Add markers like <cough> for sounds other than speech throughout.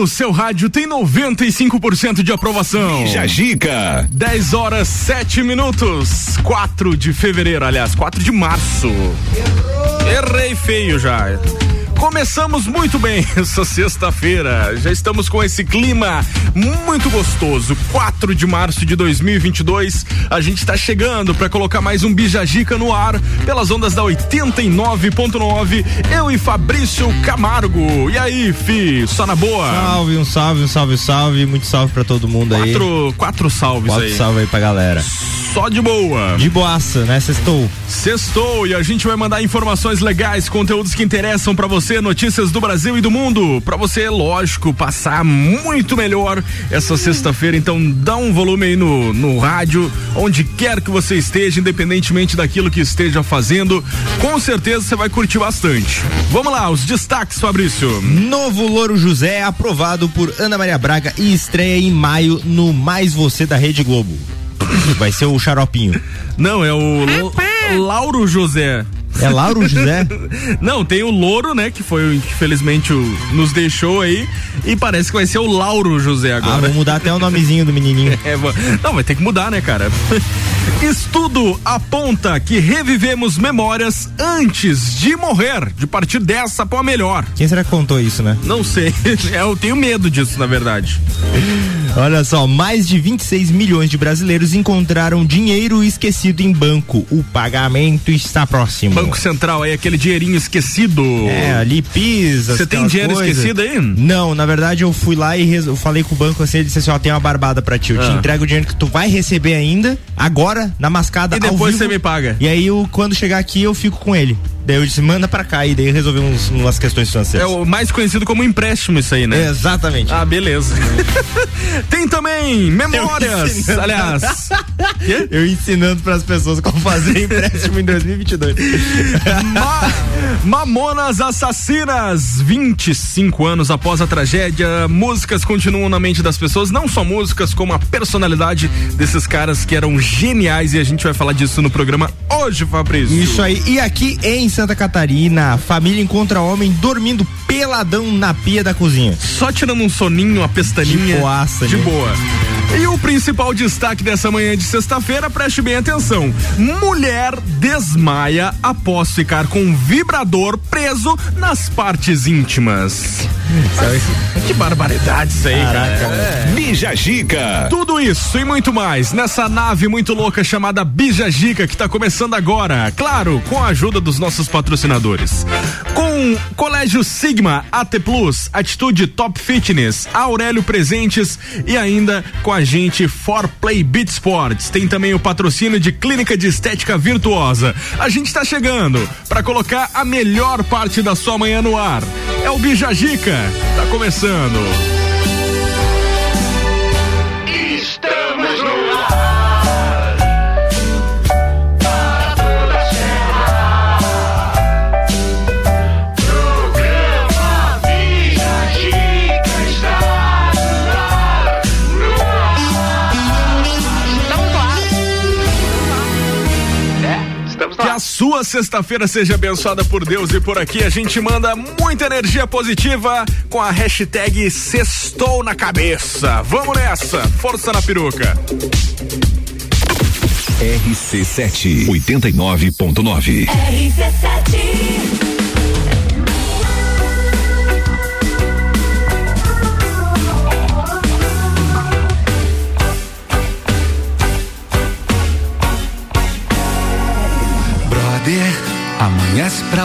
no seu rádio tem 95% de aprovação. Jajica. 10 horas 7 minutos. 4 de fevereiro, aliás, 4 de março. Errou. Errei feio já. Começamos muito bem <laughs> essa sexta-feira. Já estamos com esse clima muito gostoso. 4 de março de 2022. A gente está chegando para colocar mais um Bijagica no ar pelas ondas da 89.9. Eu e Fabrício Camargo. E aí, fi? Só na boa? Salve, um salve, um salve, salve. Muito salve para todo mundo aí. Quatro, quatro salves quatro aí. salve aí pra galera. Só de boa. De boaça, né? Sextou. Sextou e a gente vai mandar informações legais, conteúdos que interessam para você notícias do Brasil e do mundo. Para você, lógico, passar muito melhor essa sexta-feira. Então, dá um volume aí no, no rádio, onde quer que você esteja, independentemente daquilo que esteja fazendo. Com certeza você vai curtir bastante. Vamos lá, os destaques, Fabrício. Novo Louro José aprovado por Ana Maria Braga e estreia em maio no Mais Você da Rede Globo. Vai ser o xaropinho. Não, é o Lauro José. É Lauro José? <laughs> Não, tem o Louro, né? Que foi, infelizmente, o, nos deixou aí. E parece que vai ser o Lauro José agora. Ah, vou mudar até o nomezinho do menininho. <laughs> É, não, vai ter que mudar, né, cara? <laughs> Estudo aponta que revivemos memórias antes de morrer, de partir dessa pra melhor. Quem será que contou isso, né? Não sei. Eu tenho medo disso, na verdade. Olha só, mais de 26 milhões de brasileiros encontraram dinheiro esquecido em banco. O pagamento está próximo. Banco Central aí, aquele dinheirinho esquecido. É, ali pisa. Você tem dinheiro coisas. esquecido aí? Não, na verdade eu fui lá e eu falei com o banco assim, ele disse assim, ó, tem uma barbada pra ti, eu ah. te entrego o dinheiro que tu vai receber ainda, agora, na mascada E depois você me paga. E aí eu, quando chegar aqui eu fico com ele. Daí eu disse, manda pra cá e daí resolveu uns, umas questões financeiras. É o mais conhecido como empréstimo isso aí, né? Exatamente. Ah, beleza. <laughs> Tem também memórias, aliás. eu ensinando para as pessoas como fazer <laughs> empréstimo em 2022. Ma Mamonas Assassinas, 25 anos após a tragédia, músicas continuam na mente das pessoas, não só músicas, como a personalidade desses caras que eram geniais e a gente vai falar disso no programa hoje, Fabrício. Isso aí. E aqui em Santa Catarina, família encontra homem dormindo peladão na pia da cozinha. Só tirando um soninho, uma pestaninha. De boaça, De né? boa. E o principal destaque dessa manhã de sexta-feira, preste bem atenção. Mulher desmaia após ficar com um vibrador preso nas partes íntimas. que barbaridade isso aí, Caraca, cara. É. Bija Gica. Tudo isso e muito mais nessa nave muito louca chamada Bija Gica que está começando agora. Claro, com a ajuda dos nossos patrocinadores. Com Colégio Sigma, AT Plus, Atitude Top Fitness, Aurélio Presentes e ainda com a a gente For Play Beat Sports. Tem também o patrocínio de Clínica de Estética Virtuosa. A gente está chegando para colocar a melhor parte da sua manhã no ar. É o Bijagica. Tá começando. Sexta-feira seja abençoada por Deus e por aqui a gente manda muita energia positiva com a hashtag Sextou na Cabeça. Vamos nessa, força na peruca. RC7 89.9 RC7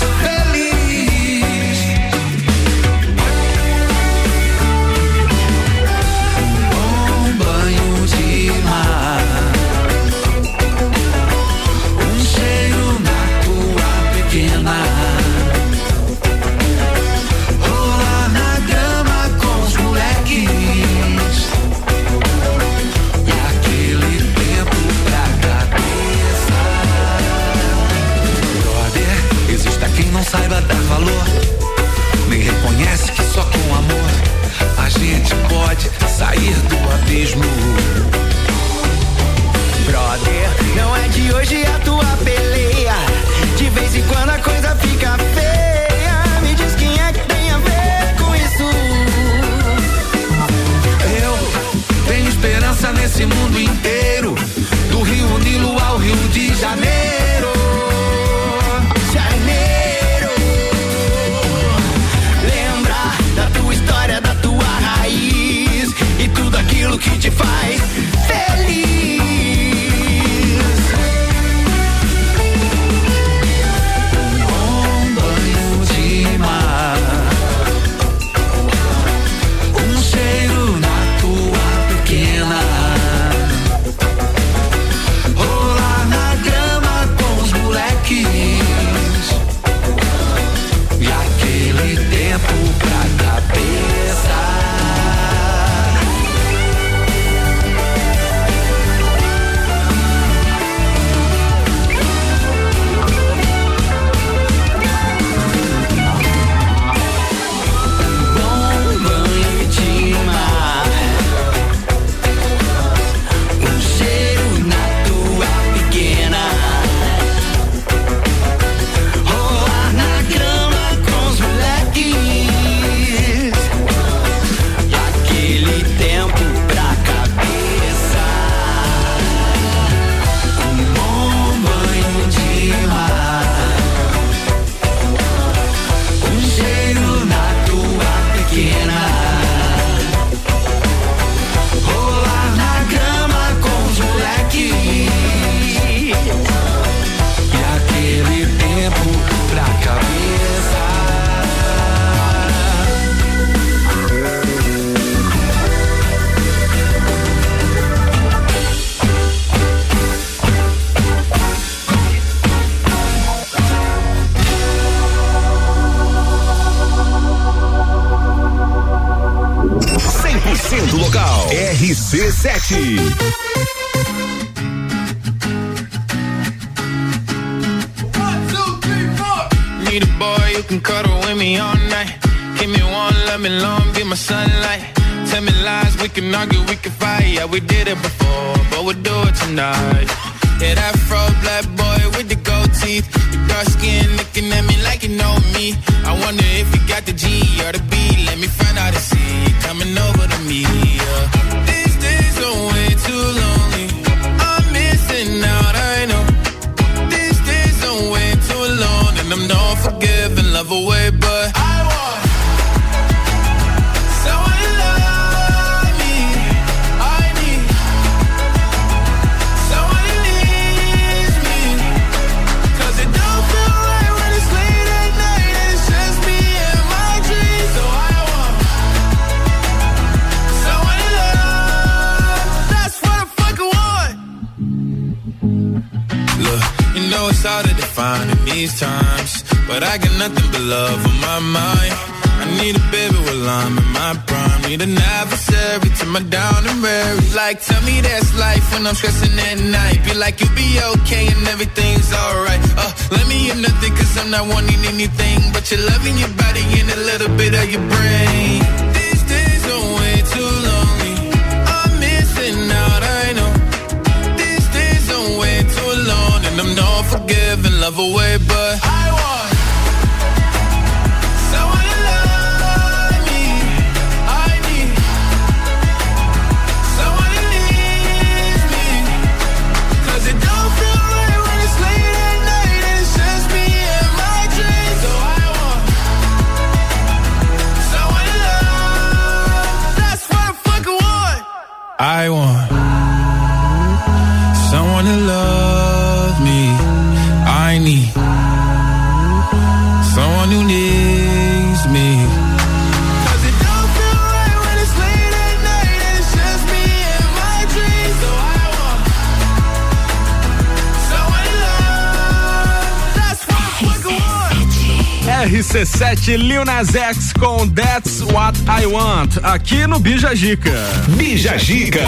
Te não é de tonight. Lil Nas X com That's What I Want, aqui no Bija Gica. Bija Gica.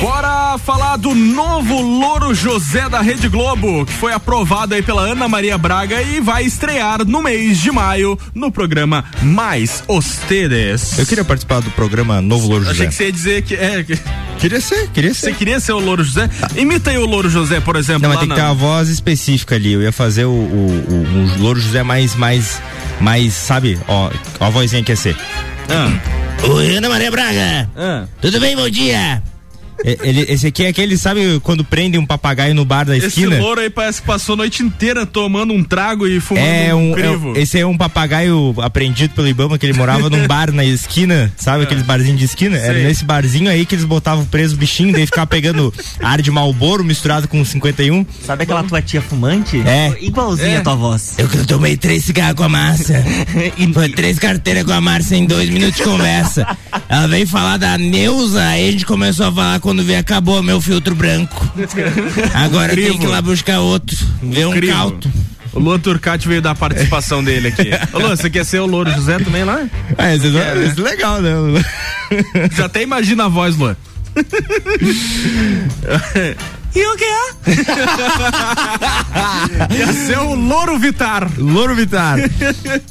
Bora falar do novo Louro José da Rede Globo, que foi aprovado aí pela Ana Maria Braga e vai estrear no mês de maio no programa Mais Ostedes. Eu queria participar do programa Novo Louro José. Achei que você ia dizer que é. Queria ser, queria ser. Você queria ser o Louro José? Imita aí o Louro José, por exemplo. Não, mas tem que ter uma voz específica ali. Eu ia fazer o, o, o, o Louro José mais, mais, mais, sabe? Ó, ó a vozinha que ia ser. Ah. Oi, Ana Maria Braga. Ah. Tudo bem, bom dia. Ele, esse aqui é aquele, sabe, quando prende um papagaio no bar da esquina? Esse louro aí parece que passou a noite inteira tomando um trago e fumando é um, um crivo. É, esse é um papagaio apreendido pelo Ibama, que ele morava num bar na esquina, sabe, aqueles barzinhos de esquina? Era nesse barzinho aí que eles botavam preso o bichinho, daí ficava pegando ar de malboro misturado com 51. Sabe aquela tua tia fumante? É. Igualzinha É. a tua voz. Eu que tomei três cigarros com a massa. <laughs> e foi três carteiras com a Márcia em dois minutos de conversa. Ela veio falar da Neuza, aí a gente começou a falar quando veio, acabou meu filtro branco. <laughs> Agora tem Crivo. que ir lá buscar outro. Ver um Crivo. calto. O Luan Turcati veio dar a participação dele aqui. <laughs> Ô Luan, você quer ser o Louro José também lá? É, isso né? é legal, né? Já até imagina a voz, Luan. <laughs> E o que é? <laughs> Ia ser o Louro Vitar. Louro Vitar.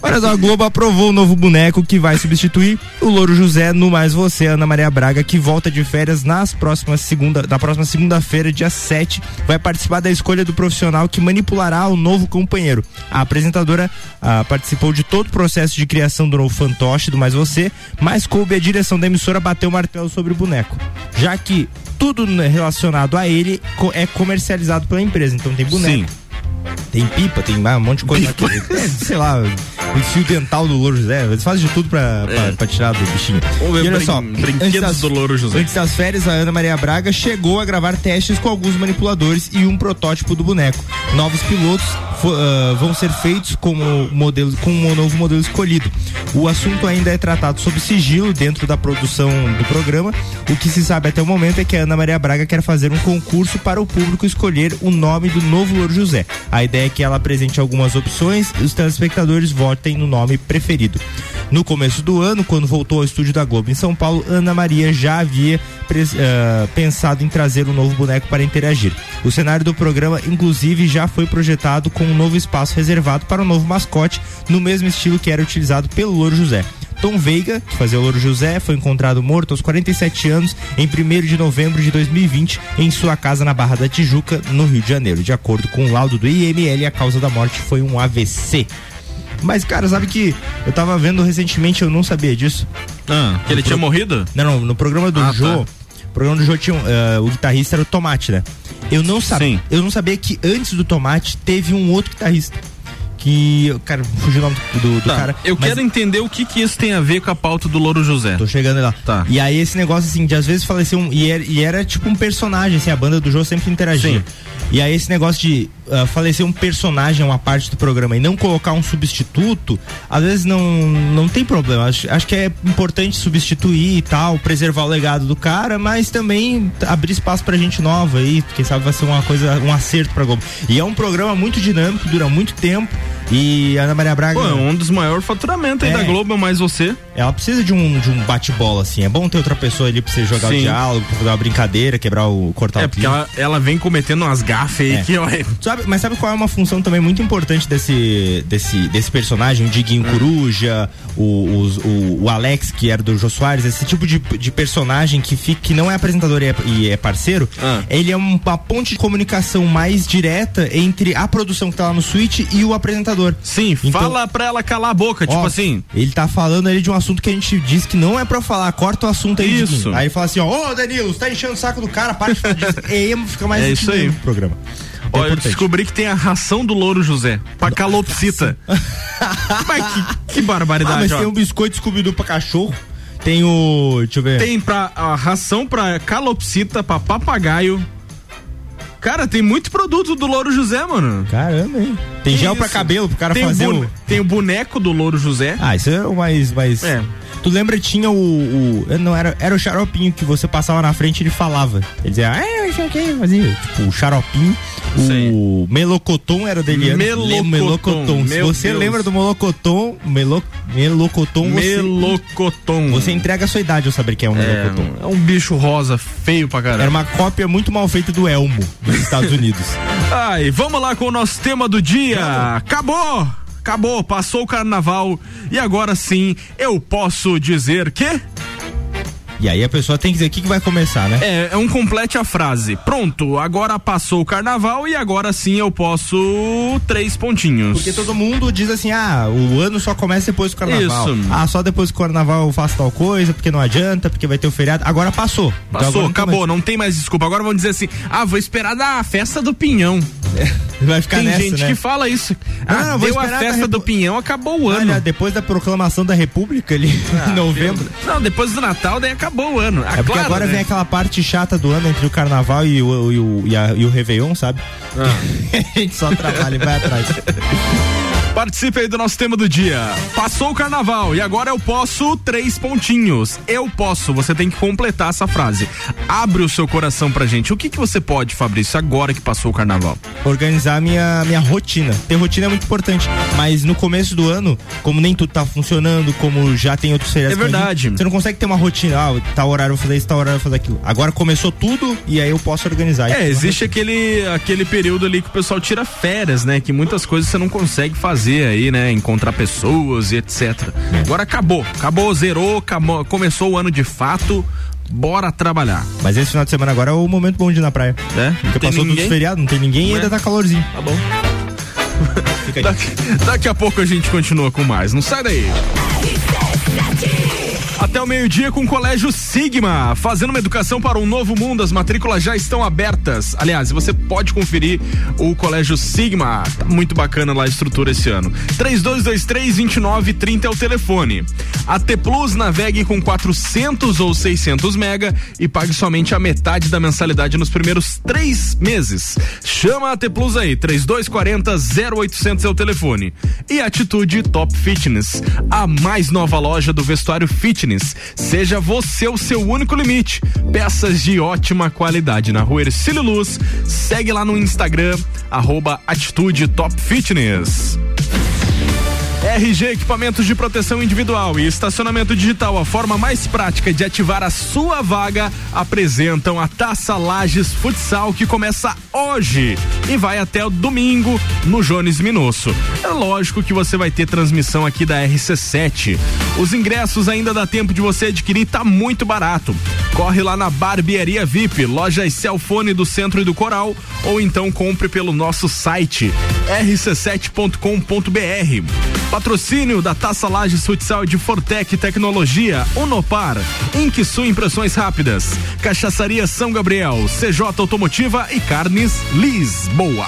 Olha só, a Globo aprovou o novo boneco que vai substituir o Louro José no Mais Você, Ana Maria Braga, que volta de férias nas próximas segunda, na próxima segunda-feira, dia 7, vai participar da escolha do profissional que manipulará o novo companheiro. A apresentadora ah, participou de todo o processo de criação do novo fantoche do Mais Você, mas coube a direção da emissora bater o martelo sobre o boneco, já que tudo relacionado a ele é comercializado pela empresa, então tem boneco. Tem pipa, tem um monte de coisa. É, sei lá, o fio dental do Louro José. Eles fazem de tudo pra, pra, pra tirar do bichinho. E olha só, brinquedos antes das- do Louro José. Antes das férias, a Ana Maria Braga chegou a gravar testes com alguns manipuladores e um protótipo do boneco. Novos pilotos ah, vão ser feitos com o modelo, com o novo modelo escolhido. O assunto ainda é tratado sob sigilo dentro da produção do programa. O que se sabe até o momento é que a Ana Maria Braga quer fazer um concurso para o público escolher o nome do novo Louro José. A ideia é que ela apresente algumas opções e os telespectadores votem no nome preferido. No começo do ano, quando voltou ao estúdio da Globo em São Paulo, Ana Maria já havia ah, pensado em trazer um novo boneco para interagir. O cenário do programa, inclusive, já foi projetado com um novo espaço reservado para o novo mascote, no mesmo estilo que era utilizado pelo Louro José. Tom Veiga, que fazia o Louro José, foi encontrado morto aos 47 anos em 1 de novembro de 2020 em sua casa na Barra da Tijuca, no Rio de Janeiro. De acordo com o laudo do IML, a causa da morte foi um AVC. Mas, cara, sabe que eu tava vendo recentemente, eu não sabia disso. Ah, que ele tinha morrido? Não, não, no programa do Ah, Jô, tá. o programa do Jô tinha eh, o guitarrista era o Tomate, né? Eu não sabia, eu não sabia que antes do Tomate teve um outro guitarrista que, cara, fugiu o nome do, do- Tá, cara. eu mas quero entender o que que isso tem a ver com a pauta do Louro José. Tô chegando lá. Tá. E aí esse negócio assim, de às vezes falecer um. E era, e era tipo um personagem, assim, a banda do Jô sempre interagia. Sim. E aí esse negócio de ah, falecer um personagem, uma parte do programa, e não colocar um substituto, às vezes não, não tem problema. Acho, acho que é importante substituir e tal, preservar o legado do cara, mas também abrir espaço pra gente nova aí, quem sabe vai ser uma coisa, um acerto pra Globo. E é um programa muito dinâmico, dura muito tempo. E a Ana Maria Braga. Pô, é um dos maiores faturamentos aí É. da Globo, é mais você. Ela precisa de um, de um bate-bola, assim. É bom ter outra pessoa ali pra você jogar Sim. o diálogo, pra fazer uma brincadeira, quebrar o. cortar É, o porque ela, ela vem cometendo umas gafes aí É. que, ó, é- Sabe, mas sabe qual é uma função também muito importante desse, desse, desse personagem, o Diguinho Hum. Coruja, o, o, o Alex, que era do Jô Soares, esse tipo de, de personagem que, fica, que não é apresentador e é, e é parceiro, Ah. ele é um- uma ponte de comunicação mais direta entre a produção que tá lá no suíte e o apresentador. Sim, Então- fala pra ela calar a boca, tipo Ó, assim. Ele tá falando ali de um assunto que a gente disse que não é pra falar, corta o assunto aí. Isso. Aí ele fala assim, ó, ô Danilo, você tá enchendo o saco do cara, para de falar disso. <laughs> E fica mais É isso aí. no programa. É Ó, eu descobri que tem a ração do Louro José, pra calopsita. <laughs> Mas que, que Ah, barbaridade, mas ó. tem um biscoito Scooby-Doo pra cachorro, tem o, deixa eu ver. Tem pra, a ração pra calopsita, pra papagaio. Cara, tem muito produto do Louro José, mano. Caramba, hein? Tem Que gel pra isso? cabelo pro cara tem fazer o, tem o boneco do Louro José. Ah, isso é o mais, mais... É. Tu lembra, tinha o, o- Não, era, era o xaropinho que você passava na frente e ele falava. Ele dizia, ah, eu que, fazia. Tipo, o xaropinho. O Melocoton era Deliano. Melocoton, Melocoton. Se você Deus. lembra do Melocoton, Melo, Melocoton, você, Melocoton. você entrega a sua idade ao saber quem é um é, Melocoton. é um bicho rosa feio pra caramba. Era uma cópia muito mal feita do Elmo dos Estados Unidos. <laughs> Ai, vamos lá com o nosso tema do dia. Acabou! Acabou, passou o carnaval e agora sim eu posso dizer que E aí a pessoa tem que dizer o que, que vai começar, né? é, é um complete a frase. Pronto, agora passou o carnaval e agora sim eu posso três pontinhos. Porque todo mundo diz assim, ah, o ano só começa depois do carnaval. Isso. Ah, só depois do carnaval eu faço tal coisa, porque não adianta, porque vai ter o feriado. Agora passou. Então Passou, agora não tem acabou, não tem mais desculpa. Agora vamos dizer assim: ah, vou esperar da festa do Pinhão. <laughs> Vai ficar Tem nessa, gente né? que fala isso. Não, Ah, não, vou deu a festa Repu- do Pinhão, acabou o ano. Olha, depois da proclamação da República ali, em <laughs> novembro. Não, depois do Natal, daí acabou o ano. É porque agora né? vem aquela parte chata do ano entre o carnaval e o, e o, e a- e o Réveillon, sabe? Ah. <laughs> a gente só trabalha e vai atrás. Participe aí do nosso tema do dia. Passou o carnaval e agora eu posso três pontinhos. Eu posso, você tem que completar essa frase. Abre o seu coração pra gente. O que que você pode, Fabrício, agora que passou o carnaval? Organizar minha, minha rotina. Ter rotina é muito importante, mas no começo do ano, como nem tudo tá funcionando, como já tem outros feriados. É verdade. Você não consegue ter uma rotina, ah, tal horário eu vou fazer isso, tal horário eu vou fazer aquilo. Agora começou tudo e aí eu posso organizar. É, existe aquele, aquele período ali que o pessoal tira férias, né? Que muitas coisas você não consegue fazer aí, né? Encontrar pessoas e etc. Agora acabou, acabou, zerou, acabou, começou o ano de fato. Bora trabalhar, Mas esse final de semana agora é o momento bom de ir na praia. né? Porque passou ninguém? todos os feriados, não tem ninguém e ainda é? tá calorzinho. Tá bom. <laughs> Fica aí. Daqui, daqui a pouco a gente continua com mais. Não sai daí. Até o meio-dia com o Colégio Sigma, fazendo uma educação para um novo mundo. As matrículas já estão abertas. Aliás, você pode conferir o Colégio Sigma. Tá muito bacana lá a estrutura esse ano. 3223-2930 é o telefone. A T Plus navegue com 400 ou 600 mega e pague somente a metade da mensalidade nos primeiros três meses. Chama a T Plus aí, 3240-0800 é o telefone. E Atitude Top Fitness, a mais nova loja do vestuário fitness. Seja você o seu único limite. Peças de ótima qualidade na rua Ercílio Luz. Segue lá no Instagram, arroba Atitude Top Fitness. RG Equipamentos de Proteção Individual e Estacionamento Digital, a forma mais prática de ativar a sua vaga, apresentam a Taça Lages Futsal que começa hoje e vai até o domingo no Jones Minosso. É lógico que você vai ter transmissão aqui da RC7. Os ingressos ainda dá tempo de você adquirir, tá muito barato. Corre lá na Barbearia VIP, lojas Celfone do Centro e do Coral, ou então compre pelo nosso site rc7.com.br. Patrocínio da Taça Lages Futsal de Fortec Tecnologia, Unopar, Inquisu Impressões Rápidas, Cachaçaria São Gabriel, CJ Automotiva e Carnes Lisboa.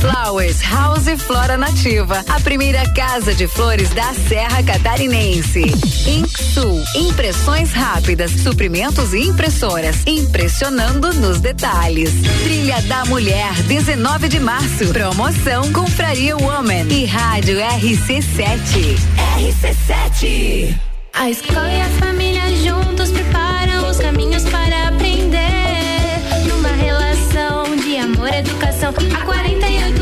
Flowers House e Flora Nativa, a primeira casa de flores da Serra Catarinense. Inksul, impressões rápidas, suprimentos e impressoras, impressionando nos detalhes. Trilha da Mulher, 19 de março. Promoção Confraria Woman e Rádio RC7. RC7. A escola e a família juntos preparam os caminhos para educação. Há 48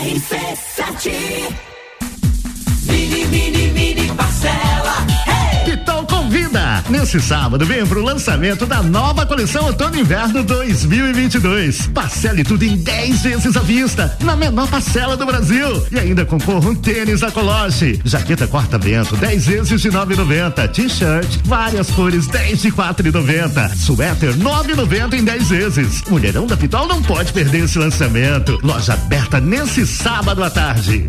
RC7 Mini, mini, mini parcela. Convida? Nesse sábado, vem pro lançamento da nova coleção Outono Inverno 2022. Parcele tudo em 10 vezes à vista, na menor parcela do Brasil. E ainda concorra um tênis da Coloche. Jaqueta corta-vento, 10 vezes de 9,90. T-shirt, várias cores, 10 de 4,90. Suéter, 9,90 em 10 vezes. Mulherão da Pitol não pode perder esse lançamento. Loja aberta nesse sábado à tarde.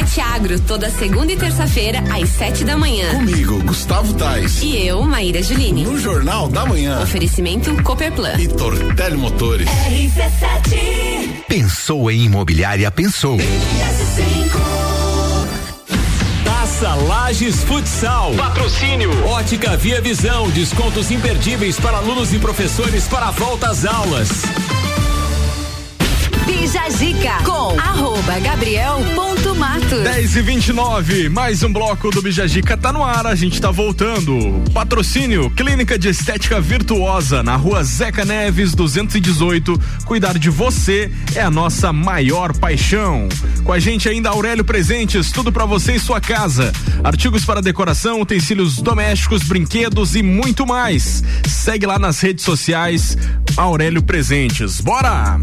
RC7 Agro, toda segunda e terça-feira, às sete da manhã. Comigo, Gustavo Tais. E eu, Maíra Juline. No Jornal da Manhã. Oferecimento Cooperplan. E Tortelli Motores. RC7 Pensou em imobiliária, pensou. Taça Lages Futsal. Patrocínio. Ótica Via Visão. Descontos imperdíveis para alunos e professores para a volta às aulas. Bija Zica com arroba Gabriel ponto Matos. 10 e 29 mais um bloco do Bijagica tá no ar, a gente tá voltando. Patrocínio Clínica de Estética Virtuosa na rua Zeca Neves 218. Cuidar de você é a nossa maior paixão. Com a gente ainda Aurélio Presentes, tudo para você e sua casa. Artigos para decoração, utensílios domésticos, brinquedos e muito mais. Segue lá nas redes sociais Aurélio Presentes. Bora!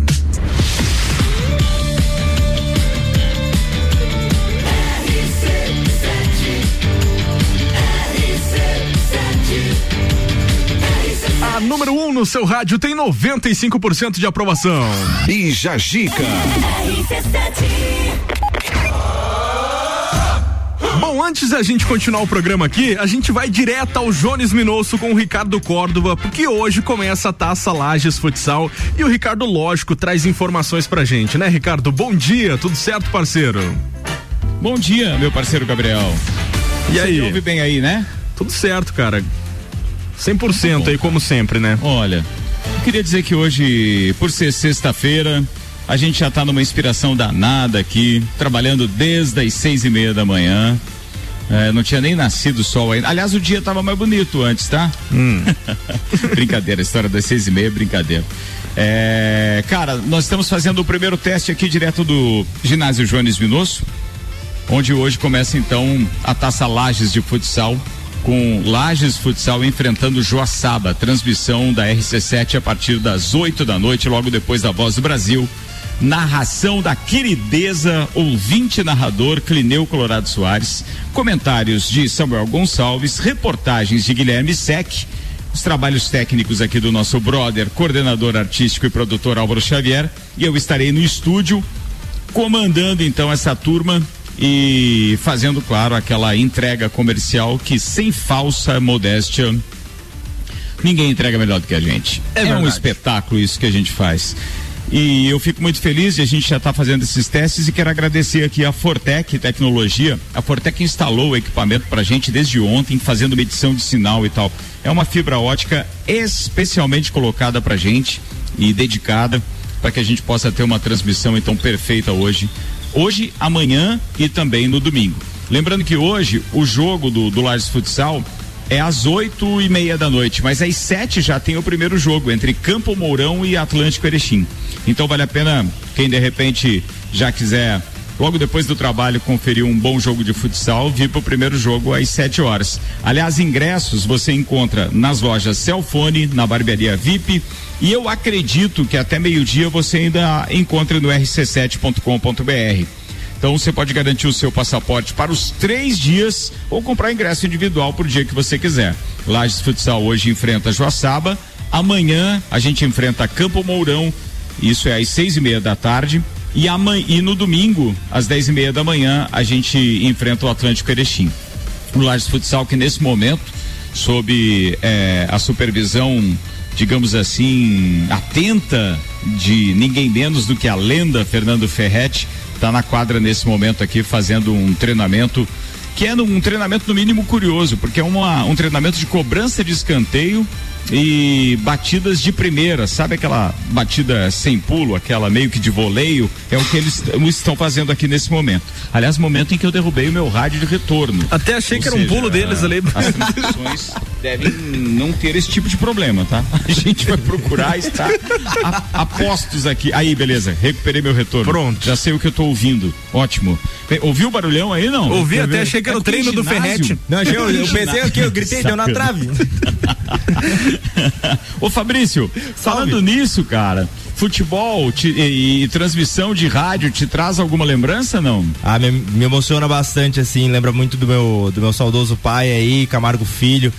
A número 1 um no seu rádio tem 95% de aprovação. Bija Gica. Bom, antes da gente continuar o programa aqui, a gente vai direto ao Jones Minosso com o Ricardo Córdova, porque hoje começa a Taça Lages Futsal e o Ricardo, lógico, traz informações pra gente, né, Ricardo? Bom dia, tudo certo, parceiro? Bom dia, meu parceiro Gabriel. E Você aí? ouve bem aí, né? Tudo certo, cara. 100% aí, como sempre, né? Olha, eu queria dizer que hoje, por ser sexta-feira, a gente já tá numa inspiração danada aqui, trabalhando desde as seis e meia da manhã. É, não tinha nem nascido o sol ainda. Aliás, o dia tava mais bonito antes, tá? <laughs> brincadeira, a história das seis e meia, brincadeira. É, cara, nós estamos fazendo o primeiro teste aqui direto do ginásio Jones Minosso, onde hoje começa então a Taça Lages de Futsal com Lages Futsal enfrentando Joaçaba, transmissão da RC7 a partir das 8 da noite, logo depois da Voz do Brasil. Narração da querideza ouvinte narrador Clineu Colorado Soares, comentários de Samuel Gonçalves, reportagens de Guilherme Sec, os trabalhos técnicos aqui do nosso brother, coordenador artístico e produtor Álvaro Xavier, e eu estarei no estúdio comandando então essa turma e fazendo, claro, aquela entrega comercial que sem falsa modéstia ninguém entrega melhor do que a gente. É um verdade. espetáculo isso que a gente faz. E eu fico muito feliz de a gente já estar fazendo esses testes e quero agradecer aqui a Fortec Tecnologia. A Fortec instalou o equipamento pra gente desde ontem, fazendo medição de sinal e tal. É uma fibra ótica especialmente colocada pra gente e dedicada para que a gente possa ter uma transmissão então perfeita hoje. Hoje, amanhã e também no domingo. Lembrando que hoje o jogo do, do Lages Futsal é às oito e meia da noite, mas às sete já tem o primeiro jogo entre Campo Mourão e Atlântico Erechim. Então vale a pena quem de repente já quiser logo depois do trabalho conferir um bom jogo de futsal, vir para o primeiro jogo às 7 horas. Aliás, ingressos você encontra nas lojas Celfone, na barbearia VIP e eu acredito que até meio-dia você ainda encontra no rc7.com.br. Então você pode garantir o seu passaporte para os três dias ou comprar ingresso individual por dia que você quiser. Lages Futsal hoje enfrenta Joaçaba. Amanhã a gente enfrenta Campo Mourão. Isso é às seis e meia da tarde. E, amanhã, e no domingo, às dez e meia da manhã, a gente enfrenta o Atlântico Erechim. O Lages Futsal que nesse momento, sob eh, a supervisão digamos assim, atenta de ninguém menos do que a lenda Fernando Ferretti, está na quadra nesse momento aqui fazendo um treinamento que é um treinamento no mínimo curioso, porque é uma, um treinamento de cobrança de escanteio e batidas de primeira, sabe aquela batida sem pulo, aquela meio que de voleio, é o que eles estão fazendo aqui nesse momento. Aliás, momento em que eu derrubei o meu rádio de retorno. Até achei Ou que era um seja, pulo deles ali. As transmissões devem não ter esse tipo de problema, tá? <laughs> A gente vai procurar estar a, a postos aqui. Aí, beleza, recuperei meu retorno. Pronto. Já sei o que eu tô ouvindo. Ótimo. Ouviu o barulhão aí, não? Ouvi, até achei que era É o treino do. Ferretti. Não, eu, eu pensei aqui, eu gritei, deu na trave. <laughs> <laughs> Ô Fabrício, falando nisso, cara, futebol te- e, e transmissão de rádio te traz alguma lembrança, não? Ah, me, me emociona bastante, assim, lembra muito do meu, do meu saudoso pai aí, Camargo Filho.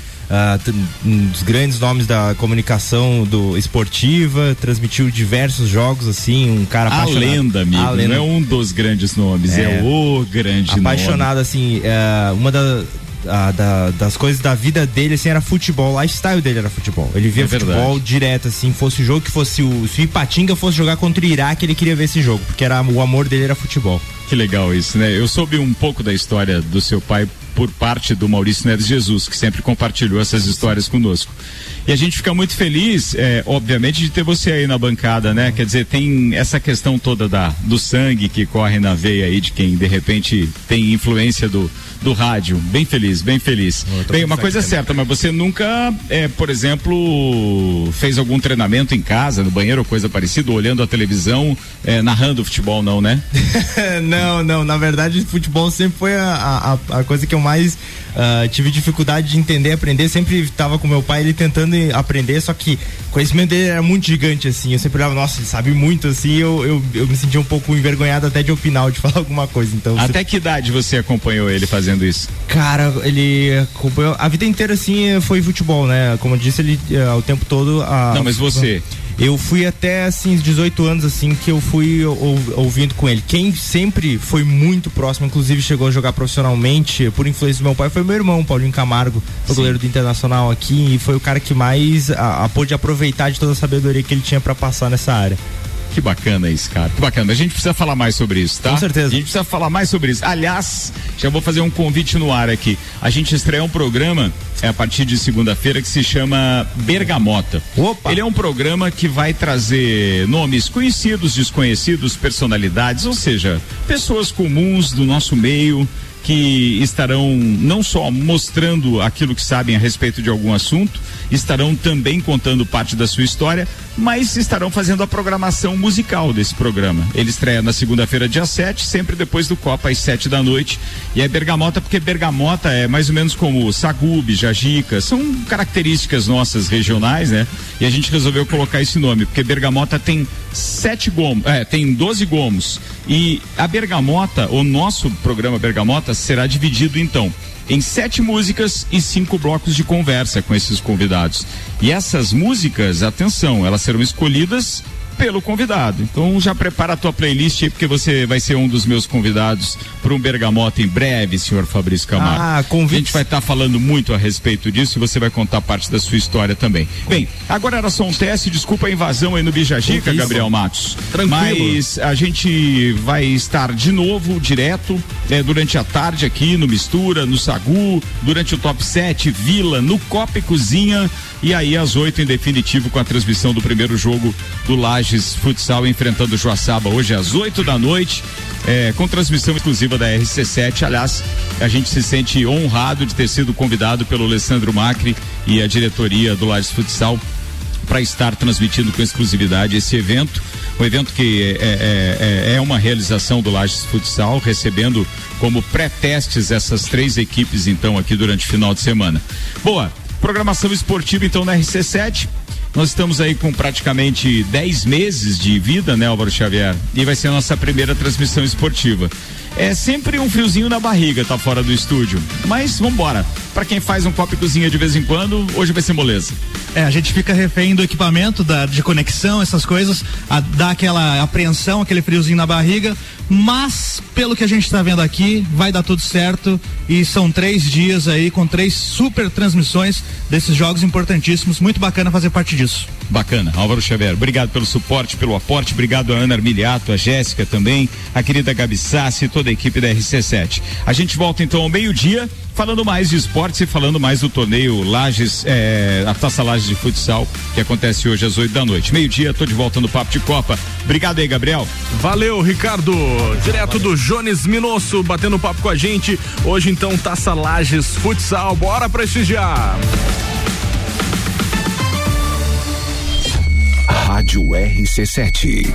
t- um dos grandes nomes da comunicação do esportiva, transmitiu diversos jogos assim, um cara A apaixonado. lenda, amigo, A lenda. não é um dos grandes nomes, é, É. o grande nome. apaixonado assim, é, uma da- a- da- das coisas da vida dele assim era futebol, o lifestyle dele era futebol. Ele via É verdade. futebol direto assim, fosse o jogo que fosse o se o Ipatinga fosse jogar contra o Iraque, ele queria ver esse jogo, porque era o amor dele era futebol. Que legal isso, né? Eu soube um pouco da história do seu pai por parte do Maurício Neves Jesus, que sempre compartilhou essas histórias conosco. E a gente fica muito feliz, é, obviamente, de ter você aí na bancada, né? Quer dizer, tem essa questão toda da, do sangue que corre na veia aí de quem de repente tem influência do, do rádio. Bem feliz, bem feliz. Bem, uma coisa é certa, mas você nunca, é, por exemplo, fez algum treinamento em casa, no banheiro ou coisa parecida, olhando a televisão, é, narrando futebol, não, né? <laughs> não, não, na verdade futebol sempre foi a, a, a coisa que eu mais ah, tive dificuldade de entender, aprender, sempre estava com meu pai ele tentando aprender, só que o conhecimento dele era muito gigante assim, eu sempre olhava, nossa, ele sabe muito assim, eu, eu, eu me sentia um pouco envergonhado até de opinar de <laughs> falar alguma coisa, então Até que idade você acompanhou ele fazendo isso? Cara, ele acompanhou a vida inteira assim foi futebol, né? Como eu disse, ele eh, o tempo todo. a- Não, mas você? Eu fui até assim, os 18 anos assim que eu fui ou- ouvindo com ele. Quem sempre foi muito próximo, inclusive chegou a jogar profissionalmente, por influência do meu pai, foi meu irmão, Paulinho Camargo, Sim. goleiro do Internacional aqui e foi o cara que mais a, a, pôde aproveitar de toda a sabedoria que ele tinha pra passar nessa área. Que bacana isso, cara. Que bacana. A gente precisa falar mais sobre isso, tá? Com certeza. A gente precisa falar mais sobre isso. Aliás, já vou fazer um convite no ar aqui. A gente estreia um programa é, a partir de segunda-feira que se chama Bergamota. Opa! Ele é um programa que vai trazer nomes conhecidos, desconhecidos, personalidades, ou seja, pessoas comuns do nosso meio que estarão não só mostrando aquilo que sabem a respeito de algum assunto, estarão também contando parte da sua história, mas estarão fazendo a programação musical desse programa. Ele estreia na segunda-feira, dia 7, sempre depois do Copa, às 7 da noite. E é Bergamota, porque Bergamota é mais ou menos como Sagub, Jajica, são características nossas regionais, né? E a gente resolveu colocar esse nome, porque Bergamota tem sete gomos, é, tem 12 gomos. E a Bergamota, o nosso programa Bergamota, será dividido então em sete músicas e cinco blocos de conversa com esses convidados. E essas músicas, atenção, elas serão escolhidas pelo convidado. Então já prepara a tua playlist aí, porque você vai ser um dos meus convidados para um Bergamota em breve, senhor Fabrício Camargo. Ah, A gente vai estar falando muito a respeito disso e você vai contar parte da sua história também. Bem, agora era só um teste, desculpa a invasão aí no Bijajica. Gabriel Matos. Tranquilo. Mas a gente vai estar de novo, direto, eh, durante a tarde aqui no Mistura, no Sagu, durante o Top 7, Vila, no Copa e Cozinha. E aí às oito em definitivo com a transmissão do primeiro jogo do Lages Futsal enfrentando o Joaçaba hoje às oito da noite. eh, com transmissão exclusiva da RC7. Aliás, a gente se sente honrado de ter sido convidado pelo Alessandro Macri e a diretoria do Lages Futsal para estar transmitindo com exclusividade esse evento. Um evento que é, é- é- é uma realização do Lages Futsal, recebendo como pré-testes essas três equipes, então, aqui durante o final de semana. Boa, programação esportiva, então, na RC7. Nós estamos aí com praticamente 10 meses de vida, né, Álvaro Xavier? E vai ser a nossa primeira transmissão esportiva. É sempre um friozinho na barriga, tá fora do estúdio. Mas vambora. Pra quem faz um copo e cozinha de vez em quando, hoje vai ser moleza. É, a gente fica refém do equipamento, da, de conexão, essas coisas, a, dá aquela apreensão, aquele friozinho na barriga, mas pelo que a gente está vendo aqui, vai dar tudo certo e são três dias aí com três super transmissões desses jogos importantíssimos, muito bacana fazer parte disso. Bacana, Álvaro Xavier, obrigado pelo suporte, pelo aporte, obrigado a Ana Armiliato, a Jéssica também, a querida Gabi Sassi toda a equipe da RC7. A gente volta então ao meio-dia, falando mais de esportes e falando mais do torneio Lages, é, a Taça Lages de Futsal, que acontece hoje às 8 da noite. Meio-dia, tô de volta no Papo de Copa. Obrigado aí, Gabriel. Valeu, Ricardo. Direto do Jones Minosso, batendo papo com a gente. Hoje então, Taça Lages Futsal. Bora prestigiar. Rádio RC7.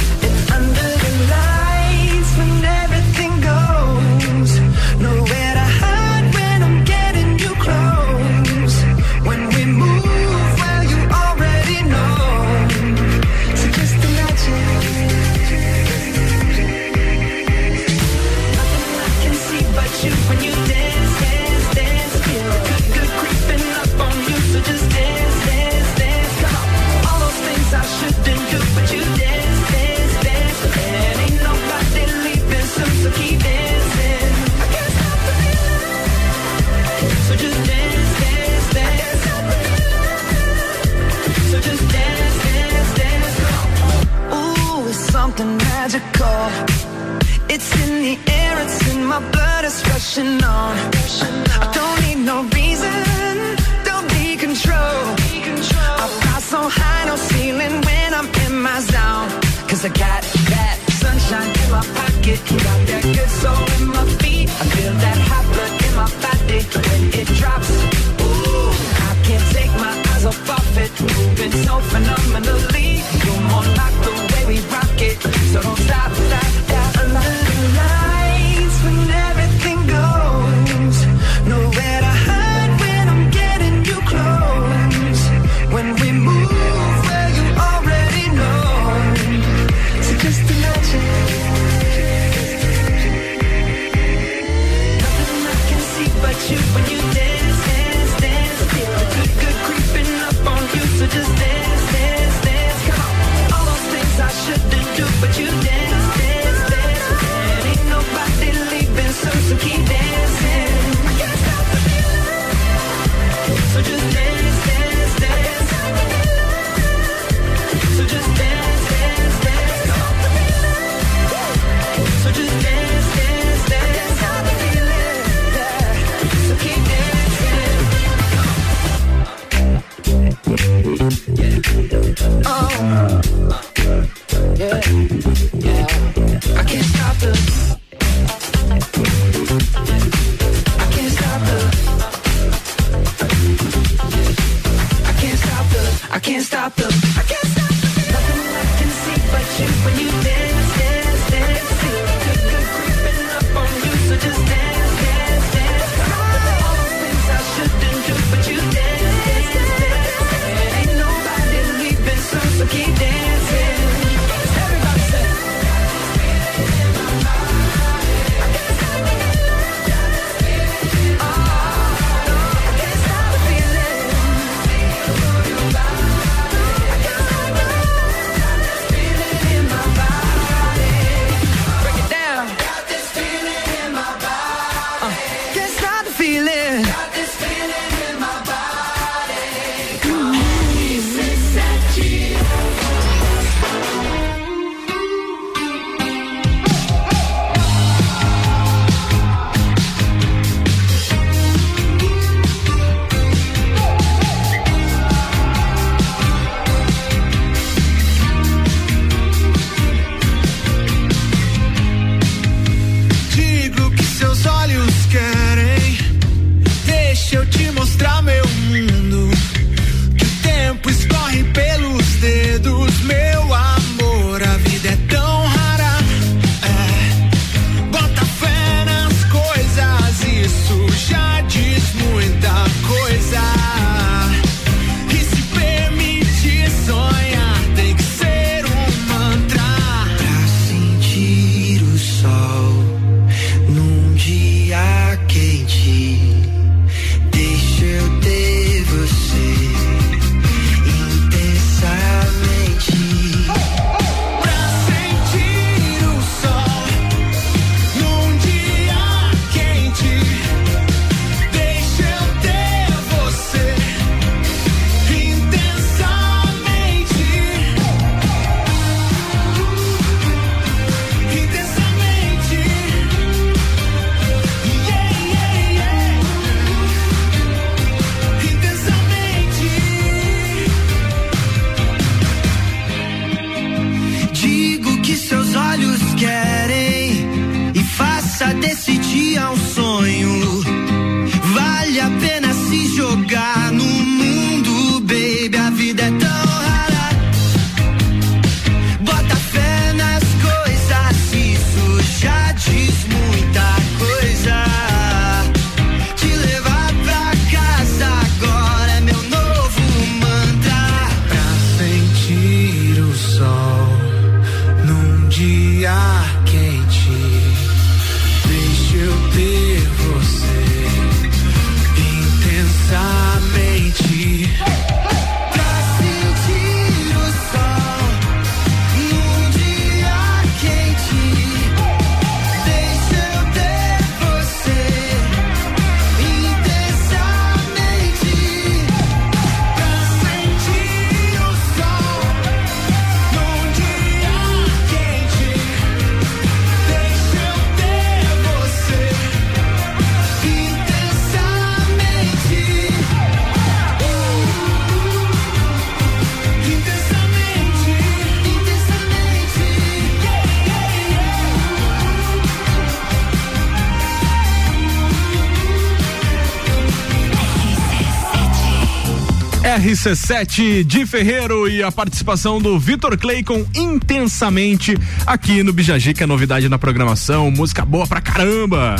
RC7 de Ferreiro e a participação do Vitor Clay com Intensamente aqui no Bijagi, que é novidade na programação. Música boa pra caramba.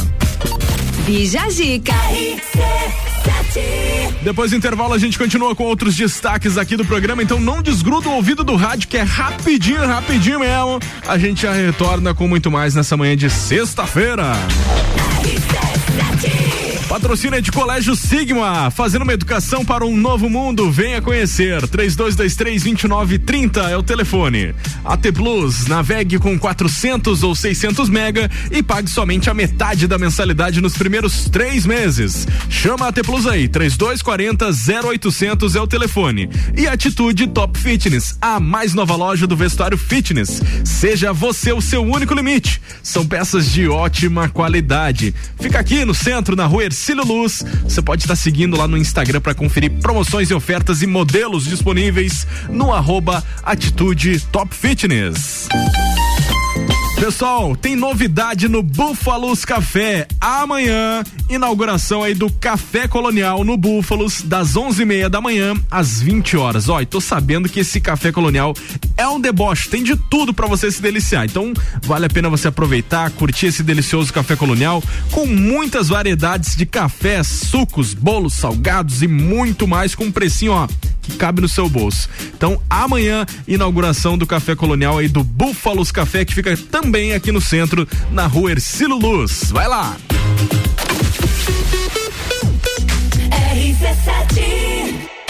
Bijagica. Depois do intervalo a gente continua com outros destaques aqui do programa, então não desgruda o ouvido do rádio que é rapidinho, rapidinho mesmo. A gente já retorna com muito mais nessa manhã de sexta-feira. Patrocínio é de Colégio Sigma, fazendo uma educação para um novo mundo. Venha conhecer. 3223-2930 é o telefone. AT Plus, navegue com 400 ou 600 mega e pague somente a metade da mensalidade nos primeiros três meses. Chama a AT Plus aí, 3240-0800 é o telefone. E Atitude Top Fitness, a mais nova loja do vestuário fitness. Seja você o seu único limite. São peças de ótima qualidade. Fica aqui no centro, na rua Ercílio Luz. Você pode estar seguindo lá no Instagram para conferir promoções e ofertas e modelos disponíveis no arroba Atitude Top Fitness. Pessoal, tem novidade no Búfalos Café. Amanhã, inauguração aí do Café Colonial no Búfalos, das onze e meia da manhã às 20 horas. Ó, e tô sabendo que esse Café Colonial é um deboche, tem de tudo para você se deliciar. Então, vale a pena você aproveitar, curtir esse delicioso Café Colonial com muitas variedades de cafés, sucos, bolos, salgados e muito mais com um precinho, ó, cabe no seu bolso. Então, amanhã, inauguração do Café Colonial aí do Búfalos Café, que fica também aqui no centro, na rua Ercílio Luz. Vai lá! RC7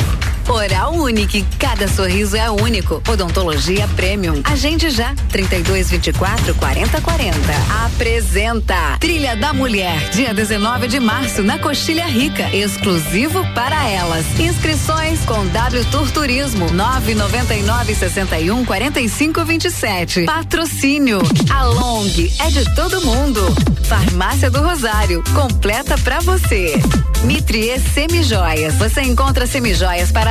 Oral Unique, cada sorriso é único. Odontologia Premium. Agende já, 3224 4040. Apresenta Trilha da Mulher, dia 19 de março, na Coxilha Rica, exclusivo para elas. Inscrições com W Tour Turismo, 999 61 45 27. Patrocínio, a Long é de todo mundo. Farmácia do Rosário, completa pra você. Mitrie Semijoias, você encontra semijoias para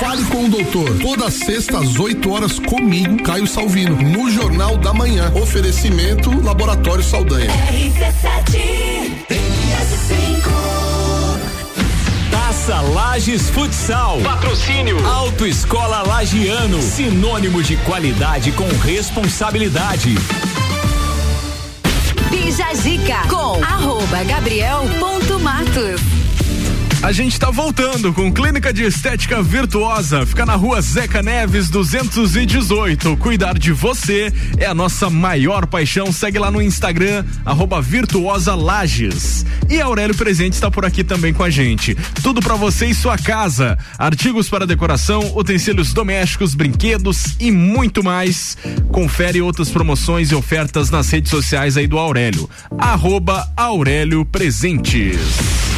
Fale com o doutor. Toda sexta às 8 horas comigo, Caio Salvino, no Jornal da Manhã. Oferecimento Laboratório Saldanha. Taça Lages Futsal. Patrocínio. Autoescola Lagiano. Sinônimo de qualidade com responsabilidade. Bija Zica com arroba Gabriel ponto Matos. A gente tá voltando com Clínica de Estética Virtuosa. Fica na rua Zeca Neves 218. Cuidar de você é a nossa maior paixão. Segue lá no Instagram, arroba Virtuosa Lages. E Aurélio Presente está por aqui também com a gente. Tudo para você e sua casa. Artigos para decoração, utensílios domésticos, brinquedos e muito mais. Confere outras promoções e ofertas nas redes sociais aí do Aurélio. Arroba Aurélio Presentes.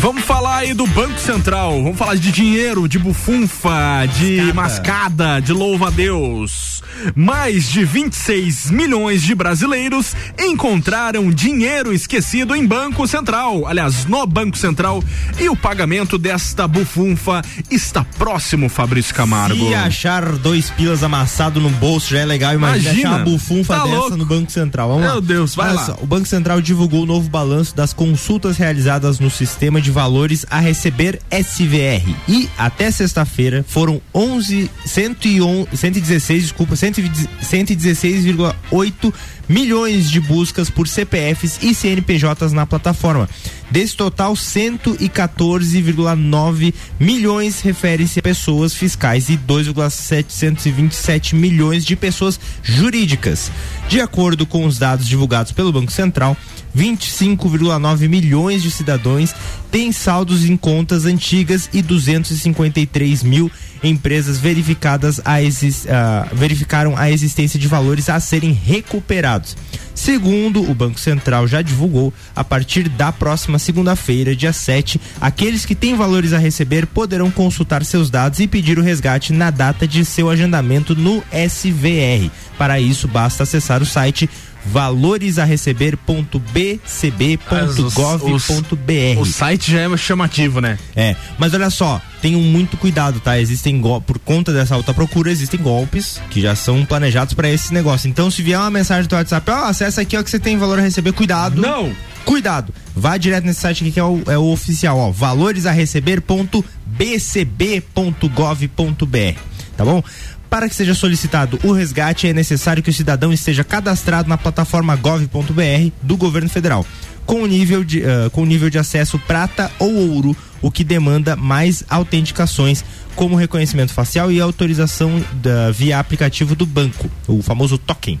Vamos falar aí do Banco Central. Vamos falar de dinheiro, de bufunfa, de mascada, de louva-a-Deus. Mais de 26 milhões de brasileiros encontraram dinheiro esquecido em Banco Central. Aliás, no Banco Central. E o pagamento desta bufunfa está próximo, Fabrício Camargo. Se achar dois pilas amassado no bolso já é legal, imagina, Imagina. achar uma bufunfa Tá dessa louco. no Banco Central. Vamos Meu lá. Deus, vai Olha lá. só, o Banco Central divulgou o novo balanço das consultas realizadas no sistema de valores a receber SVR. E até sexta-feira foram 11 111 116, desculpa, 120 116,8 milhões de buscas por CPFs e CNPJs na plataforma. Desse total, 114,9 milhões refere-se a pessoas fiscais e 2,727 milhões de pessoas jurídicas. De acordo com os dados divulgados pelo Banco Central, 25,9 milhões de cidadãos têm saldos em contas antigas e 253 mil empresas verificadas a ah, verificaram a existência de valores a serem recuperados. Segundo o Banco Central já divulgou, a partir da próxima segunda-feira, dia 7, aqueles que têm valores a receber poderão consultar seus dados e pedir o resgate na data de seu agendamento no SVR. Para isso, basta acessar o site valoresareceber.bcb.gov.br. O site já é chamativo, né? É, mas olha só, tenham muito cuidado, tá? Existem por conta dessa alta procura, existem golpes que já são planejados para esse negócio. Então, se vier uma mensagem do WhatsApp, ó, acessa aqui ó que você tem valor a receber, cuidado. Não. Cuidado. Vá direto nesse site aqui que é o, é o oficial, ó, valoresareceber.bcb.gov.br, tá bom? Para que seja solicitado o resgate, é necessário que o cidadão esteja cadastrado na plataforma gov.br do governo federal, com nível de, ah, com nível de acesso prata ou ouro, o que demanda mais autenticações, como reconhecimento facial e autorização da, via aplicativo do banco, o famoso token.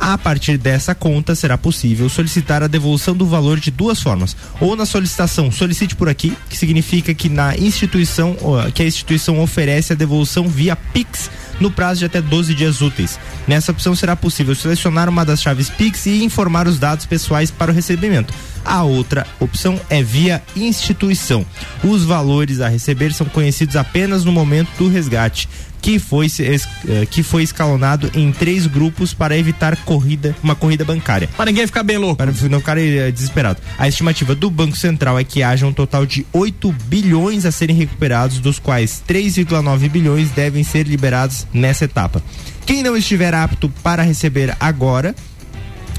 A partir dessa conta será possível solicitar a devolução do valor de duas formas. Ou na solicitação solicite por aqui, que significa que na instituição que a instituição oferece a devolução via Pix no prazo de até 12 dias úteis. Nessa opção será possível selecionar uma das chaves Pix e informar os dados pessoais para o recebimento. A outra opção é via instituição. Os valores a receber são conhecidos apenas no momento do resgate que foi, eh, que foi escalonado em três grupos para evitar corrida, uma corrida bancária. Para ninguém ficar bem louco. Para não ficar eh, desesperado. A estimativa do Banco Central é que haja um total de 8 bilhões a serem recuperados, dos quais 3,9 bilhões devem ser liberados nessa etapa. Quem não estiver apto para receber agora,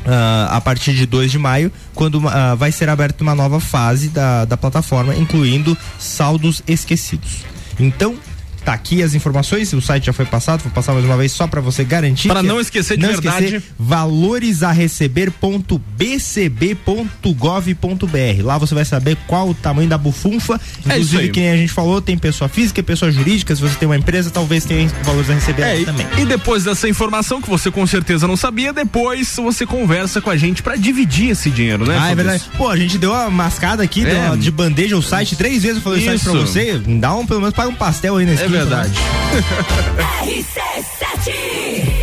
ah, a partir de 2 de maio, quando ah, vai ser aberta uma nova fase da, da plataforma, incluindo saldos esquecidos. Então, tá aqui as informações, o site já foi passado, vou passar mais uma vez só para você garantir. Que- não esquecer de verdade. valoresareceber.bcb.gov.br. Lá você vai saber qual o tamanho da bufunfa. É isso Inclusive, quem a gente falou, tem pessoa física e pessoa jurídica. Se você tem uma empresa, talvez tenha valores a receber É, e- também. E depois dessa informação que você com certeza não sabia, depois você conversa com a gente pra dividir esse dinheiro, né? Ah, é verdade. Pô, a gente deu uma mascada aqui É. deu uma- de bandeja o site três vezes eu falei o site pra Isso. você. Dá um, pelo menos paga um pastel aí na É verdade. <laughs> RC7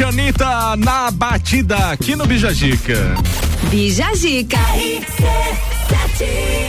RC7 Anitta na batida aqui no Bijagica. Bijagica.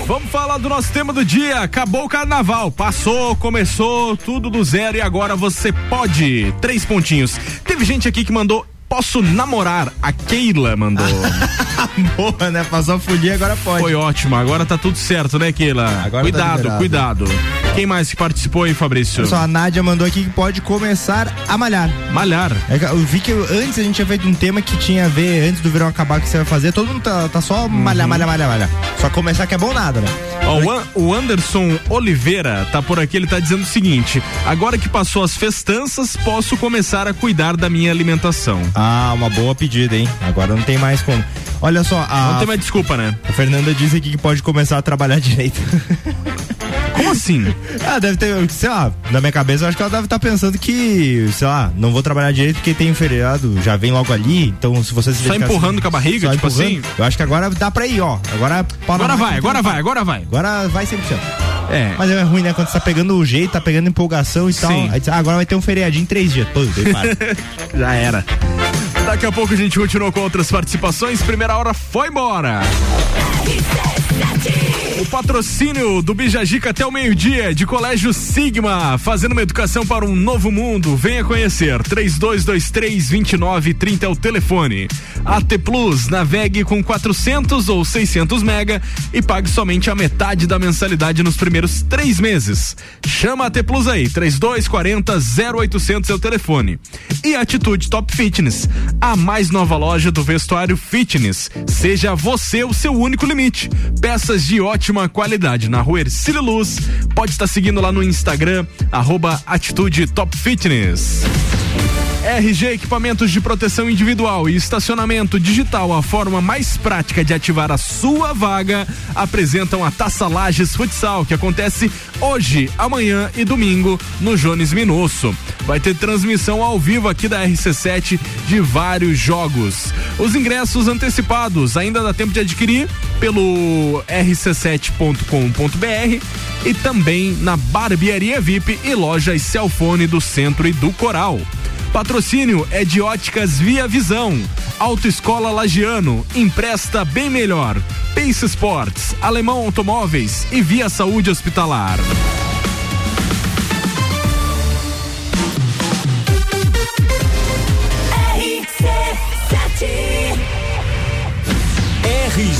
Vamos falar do nosso tema do dia. Acabou o carnaval. Passou, começou, tudo do zero e agora você pode. Três pontinhos. Teve gente aqui que mandou. Posso namorar? A Keila mandou. <laughs> Boa, né? Passou a folia, agora pode. Foi ótimo, agora tá tudo certo, né, Keila? Agora tá cuidado, liberado. cuidado. Quem mais que participou aí, Fabrício? Só a Nádia mandou aqui que pode começar a malhar. Malhar. É eu vi que eu- antes a gente tinha feito um tema que tinha a ver, antes do verão acabar, que você vai fazer. Todo mundo tá, tá só malhar, malhar, malhar, malhar. Só começar que é bom nada, né? Ó, o An- o Anderson Oliveira tá por aqui, ele tá dizendo o seguinte: agora que passou as festanças, posso começar a cuidar da minha alimentação. Ah, uma boa pedida, hein? Agora não tem mais como. Olha só, a. Não tem mais desculpa, né? A Fernanda disse aqui que pode começar a trabalhar <laughs> direito. Como assim? ah, deve ter, sei lá, na minha cabeça eu acho que ela deve estar pensando que, sei lá, não vou trabalhar direito porque tem um feriado, já vem logo ali, então se você se Só empurrando assim, com a barriga, tipo empurrando, assim? Eu acho que agora dá pra ir, ó. Agora Agora vai, agora vai, agora vai. Agora vai 100%. É. Mas é ruim, né? Quando você tá pegando o jeito, tá pegando empolgação e tal. Sim. Aí diz, ah, agora vai ter um feriadinho em três dias. Para. <laughs> Já era. Daqui a pouco a gente continua com outras participações. Primeira hora foi embora. O patrocínio do Bijagica até o meio-dia de Colégio Sigma, fazendo uma educação para um novo mundo. Venha conhecer. 3223-2930 é o telefone. AT Plus, navegue com 400 ou 600 mega e pague somente a metade da mensalidade nos primeiros três meses. Chama a AT Plus aí, 3240 0800 é o telefone. E Atitude Top Fitness, a mais nova loja do vestuário fitness. Seja você o seu único limite. Peças de ótima qualidade na rua Ercílio Luz. Pode estar seguindo lá no Instagram, arroba Atitude Top Fitness. RG Equipamentos de Proteção Individual e Estacionamento Digital, a forma mais prática de ativar a sua vaga, apresentam a Taça Lages Futsal, que acontece hoje, amanhã e domingo no Jones Minosso. Vai ter transmissão ao vivo aqui da RC7 de vários jogos. Os ingressos antecipados ainda dá tempo de adquirir pelo rc7.com.br e também na Barbearia VIP e lojas Celfone do Centro e do Coral. Patrocínio é de Óticas Via Visão. Autoescola Lagiano, empresta bem melhor. Pace Sports, Alemão Automóveis e Via Saúde Hospitalar.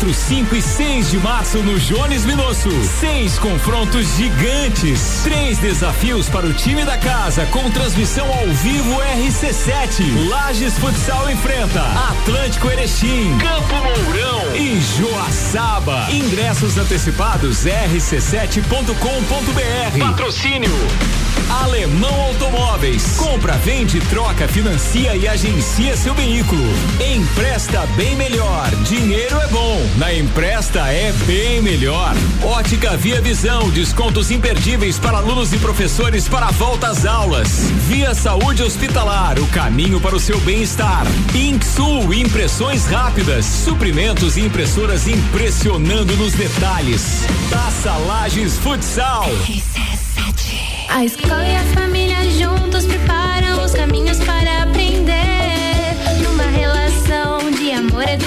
4, 5 e 6 de março no Jones Minosso. Seis confrontos gigantes. Três desafios para o time da casa com transmissão ao vivo RC7. Lages Futsal enfrenta Atlântico Erechim, Campo Mourão e Joaçaba. Ingressos antecipados rc7.com.br. Patrocínio Alemão Automóveis. Compra, vende, troca, financia e agencia seu veículo. Empresta bem melhor. Dinheiro é bom. Na Empresta é bem melhor. Ótica Via Visão. Descontos imperdíveis para alunos e professores para a volta às aulas. Via Saúde Hospitalar. O caminho para o seu bem-estar. Inksul. Impressões rápidas. Suprimentos e impressoras impressionando nos detalhes. Taça Lages Futsal. A escola e a família juntos preparam os caminhos para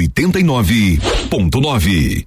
89.9.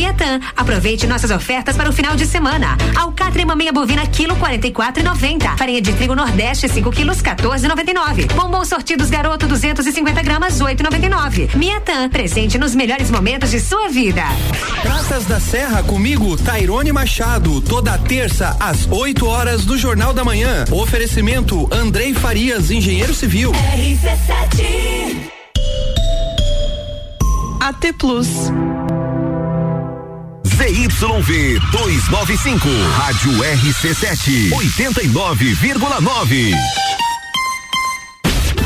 Miatã. Aproveite nossas ofertas para o final de semana. Alcatra e maminha bovina quilo 44,90. Farinha de trigo Nordeste 5 quilos 14,99. Bombom sortidos garoto 250 gramas 8,99. Miatã, presente nos melhores momentos de sua vida. Praças da Serra comigo, Tairone Machado, toda terça às 8 horas do Jornal da Manhã. Oferecimento Andrei Farias, engenheiro civil. RC7 AT Plus. ZYV 295, Rádio RC7, 89,9.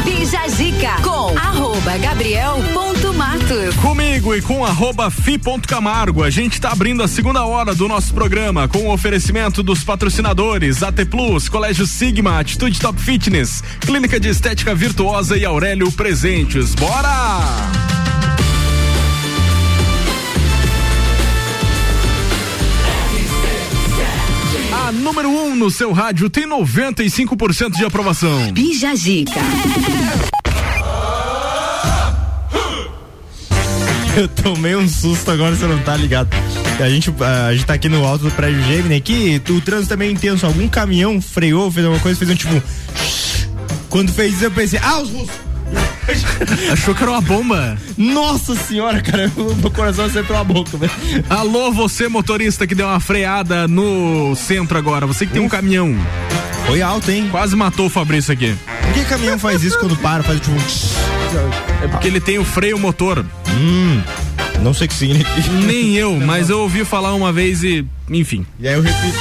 Bija Zica com arroba Gabriel ponto Matos. Comigo e com arroba fi.camargo, a gente está abrindo a segunda hora do nosso programa com o oferecimento dos patrocinadores AT Plus, Colégio Sigma, Atitude Top Fitness, Clínica de Estética Virtuosa e Aurélio Presentes. Bora! Número 1 um no seu rádio tem 95% de aprovação. Bija Zica. <laughs> Eu tomei um susto agora, você não tá ligado. A gente, a gente tá aqui no alto do prédio Gemini, aqui o trânsito também é intenso. Algum caminhão freou, fez alguma coisa, fez um tipo. Quando fez isso, eu pensei, ah, os russos! Achou que era uma bomba? Nossa senhora, cara, meu coração saiu pela boca, velho. Alô, você motorista que deu uma freada no centro agora, você que tem um caminhão. Foi alto, hein? Quase matou o Fabrício aqui. Por que caminhão faz isso quando para? Faz tipo. É porque ele tem o freio motor. Hum. Não sei o que significa. Nem eu, mas eu ouvi falar uma vez e, enfim. E aí eu repito.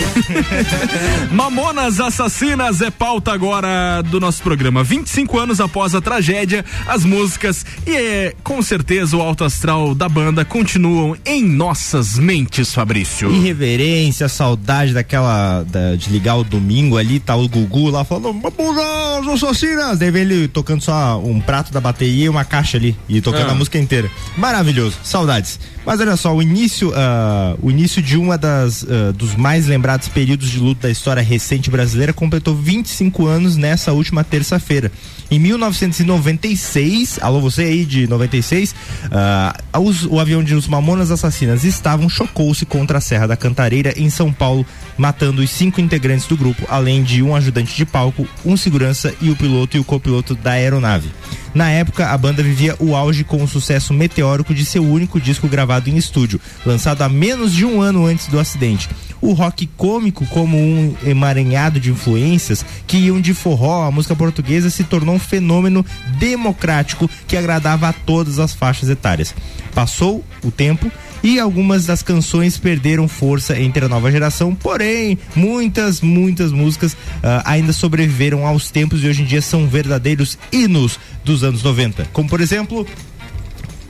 <laughs> Mamonas Assassinas é pauta agora do nosso programa. 25 anos após a tragédia, as músicas e é, com certeza o alto astral da banda continuam em nossas mentes, Fabrício. Irreverência, saudade daquela. da- de ligar o domingo ali, tá o Gugu lá falando, Mamonas Assassinas! Daí vem ele tocando só um prato da bateria e uma caixa ali, e tocando Ah. a música inteira. Maravilhoso, saudades. Mas olha só, o início, ah, o início de uma das ah, dos mais lembrados períodos de luto da história recente brasileira completou 25 anos nessa última terça-feira. Em 1996, alô você aí de 96, ah, os- o avião de os Mamonas Assassinas estavam chocou-se contra a Serra da Cantareira em São Paulo, matando os cinco integrantes do grupo, além de um ajudante de palco, um segurança e o piloto e o copiloto da aeronave. Na época, a banda vivia o auge com o sucesso meteórico de seu único disco gravado em estúdio, lançado há menos de um ano antes do acidente. O rock cômico, como um emaranhado de influências que iam de forró à música portuguesa, se tornou um fenômeno democrático que agradava a todas as faixas etárias. Passou o tempo e algumas das canções perderam força entre a nova geração, porém, muitas, muitas músicas ah, ainda sobreviveram aos tempos e hoje em dia são verdadeiros hinos dos anos 90. Como, por exemplo,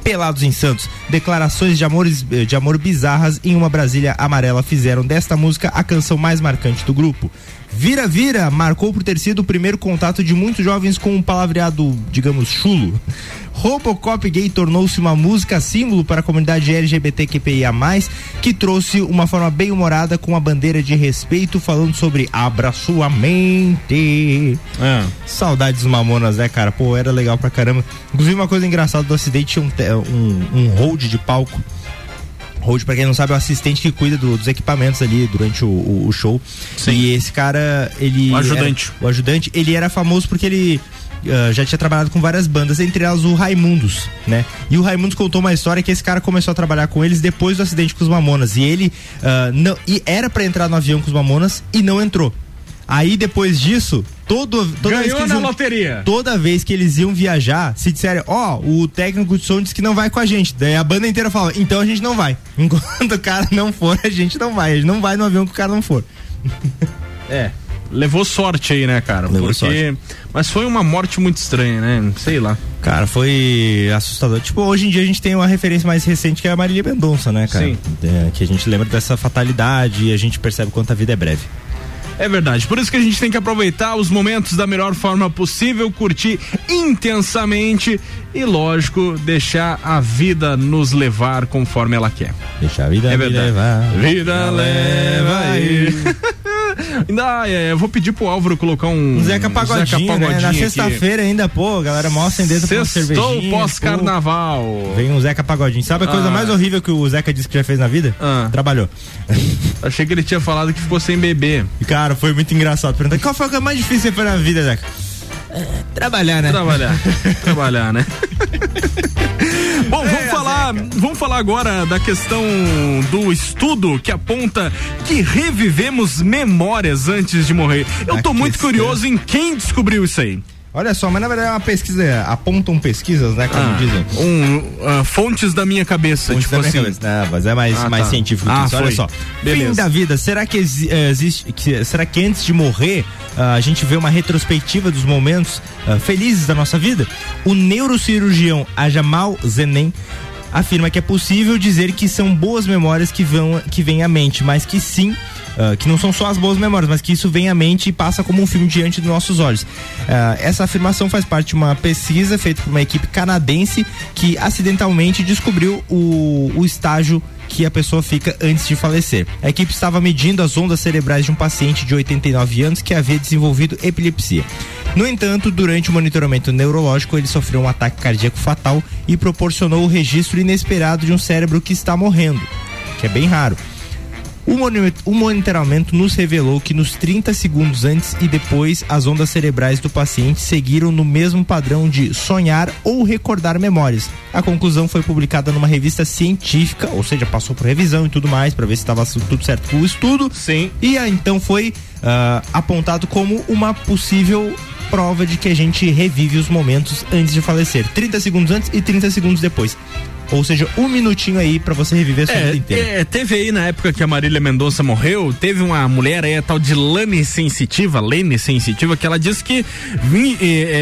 Pelados em Santos, declarações de, amores, eh, de amor bizarras em uma Brasília amarela fizeram desta música a canção mais marcante do grupo. Vira Vira marcou por ter sido o primeiro contato de muitos jovens com um palavreado, digamos, chulo. Robocop Gay tornou-se uma música símbolo para a comunidade LGBTQIA+, que trouxe uma forma bem humorada com a bandeira de respeito falando sobre abra sua mente. Saudades dos Mamonas, né, cara? Pô, era legal pra caramba. Inclusive, uma coisa engraçada do acidente tinha um, um, um hold de palco. Hold, pra quem não sabe, é o assistente que cuida do- dos equipamentos ali durante o, o- o show. E esse cara, ele. O ajudante. era- o ajudante, ele era famoso porque ele. ah, já tinha trabalhado com várias bandas, entre elas o Raimundos, né? E o Raimundos contou uma história que esse cara começou a trabalhar com eles depois do acidente com os Mamonas. E ele ah, não, e era pra entrar no avião com os Mamonas e não entrou. Aí depois disso, todo, toda vez Ganhou que eles na iam- loteria. Toda vez que eles iam viajar, se disserem, ó, o técnico de som disse que não vai com a gente. Daí a banda inteira fala, então a gente não vai. <laughs> Enquanto o cara não for, a gente não vai. A gente não vai no avião que o cara não for. <laughs> É. Levou sorte aí, né, cara? Levou Porque... sorte. Mas foi uma morte muito estranha, né? Sei lá. Cara, foi assustador. Tipo, hoje em dia a gente tem uma referência mais recente que é a Marília Mendonça, né, cara? Sim. É, que a gente lembra dessa fatalidade e a gente percebe quanto a vida é breve. É verdade. Por isso que a gente tem que aproveitar os momentos da melhor forma possível, curtir intensamente e, lógico, deixar a vida nos levar conforme ela quer. Deixar a vida é me levar. Vida leva aí. <laughs> Ainda, é, eu vou pedir pro Álvaro colocar um. Um Zeca Pagodinho, né? Na sexta-feira ainda, pô, a galera mó acendendo com uma cervejinha. pós-carnaval. Vem um Zeca Pagodinho. Sabe a coisa Ah. mais horrível que o Zeca disse que já fez na vida? Trabalhou. <laughs> Achei que ele tinha falado que ficou sem bebê. Cara, foi muito engraçado. Perguntar qual foi o que mais difícil que você fez na vida, Zeca? É, trabalhar, né? Trabalhar. <laughs> Trabalhar, né? Bom, É, vamos falar, vamos falar agora da questão do estudo que aponta que revivemos memórias antes de morrer. Eu tô muito curioso em quem descobriu isso aí. Olha só, mas na verdade é uma pesquisa, apontam pesquisas, né, como Ah, dizem. um, ah, fontes da minha cabeça, Fontes tipo assim. cabeça. Não, mas é mais, Ah, mais tá. científico Ah, que isso. Olha só. Beleza. Fim da vida, será que eh, existe. que- será que antes de morrer ah, a gente vê uma retrospectiva dos momentos ah, felizes da nossa vida? O neurocirurgião Ajamal Zenem afirma que é possível dizer que são boas memórias que vão que vêm à mente, mas que sim ah, que não são só as boas memórias, mas que isso vem à mente e passa como um filme diante dos nossos olhos. Ah, essa afirmação faz parte de uma pesquisa feita por uma equipe canadense que acidentalmente descobriu o, o estágio que a pessoa fica antes de falecer. A equipe estava medindo as ondas cerebrais de um paciente de 89 anos que havia desenvolvido epilepsia. No entanto, durante o monitoramento neurológico, ele sofreu um ataque cardíaco fatal e proporcionou o registro inesperado de um cérebro que está morrendo, que é bem raro. O, moni- o monitoramento nos revelou que nos 30 segundos antes e depois, as ondas cerebrais do paciente seguiram no mesmo padrão de sonhar ou recordar memórias. A conclusão foi publicada numa revista científica, ou seja, passou por revisão e tudo mais, para ver se estava tudo certo com o estudo. Sim. E então foi ah, apontado como uma possível prova de que a gente revive os momentos antes de falecer. 30 segundos antes e 30 segundos depois. Ou seja, um minutinho aí pra você reviver a sua vida É, inteira. é, teve aí na época que a Marília Mendonça morreu, teve uma mulher aí, a tal de Lane Sensitiva, Lane Sensitiva, que ela disse que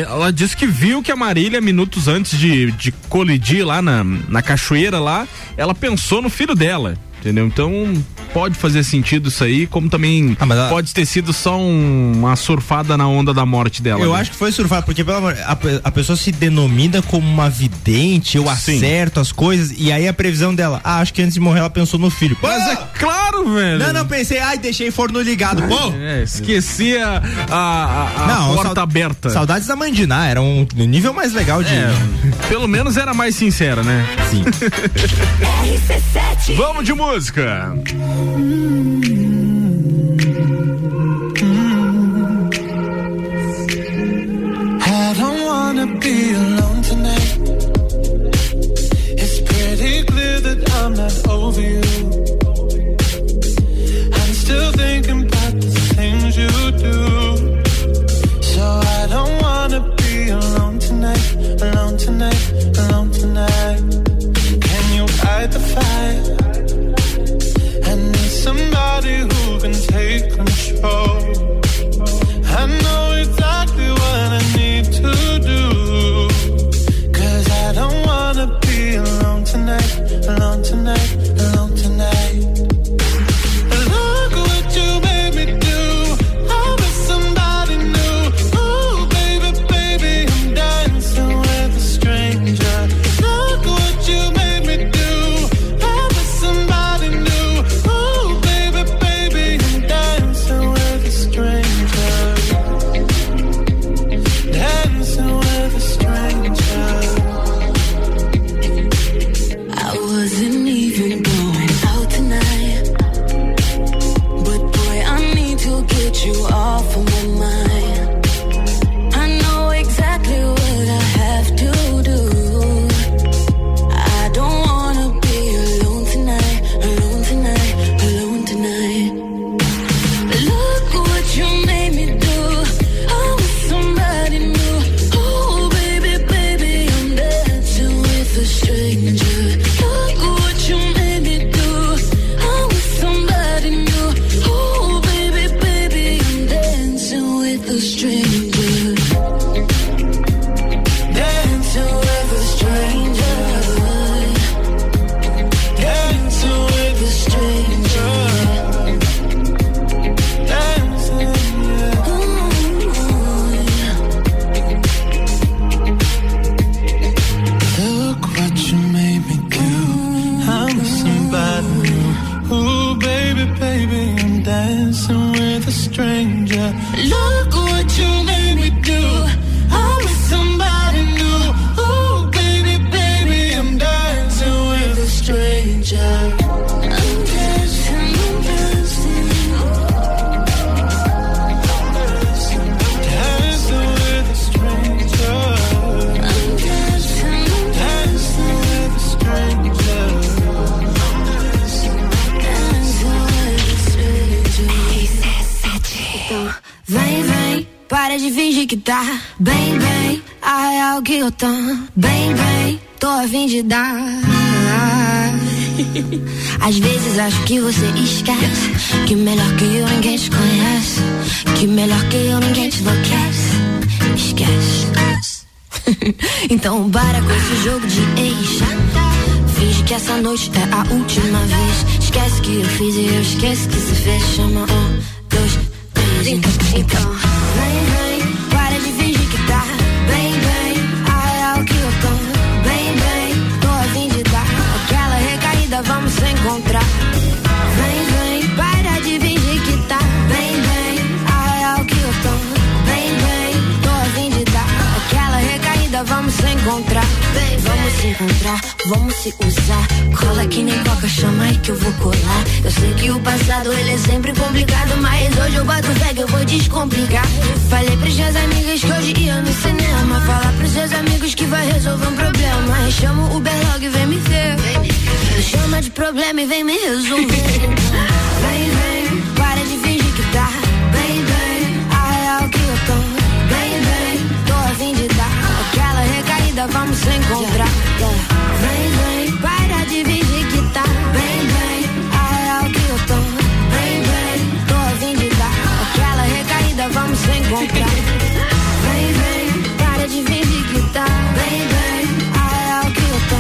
ela disse que viu que a Marília, minutos antes de, de colidir lá na, na cachoeira lá, ela pensou no filho dela. Entendeu? Então pode fazer sentido isso aí, como também Ah, pode ter sido só um- uma surfada na onda da morte dela. Eu né? acho que foi surfar, porque pelo amor, a, a pessoa se denomina como uma vidente, eu acerto as coisas, e aí a previsão dela, ah, acho que antes de morrer ela pensou no filho. Mas é claro, velho. Não, não, pensei, ai, deixei forno ligado, pô! É, esqueci a, a, Não, porta aberta. Saudades da Mandiná, era um nível mais legal de. É, pelo menos era mais sincera, né? Sim. <laughs> Vamos de música. I coca, chama aí que eu vou colar. Eu sei que o passado ele é sempre complicado Mas hoje eu boto fé que eu vou descomplicar. Falei pros seus amigos que hoje ia no cinema. Falar pros seus amigos que vai resolver um problema. Chama o Uber logo e vem me ver. Chama de problema e vem me resolver. Vem, vem, para de fingir que tá. Bem, bem, a real que eu tô. Bem, bem, tô a fim de dar. Aquela recaída, vamos se encontrar vamos encontrar. Vem, vem, para de fingir que tá. Vem, vem, a real que eu tô.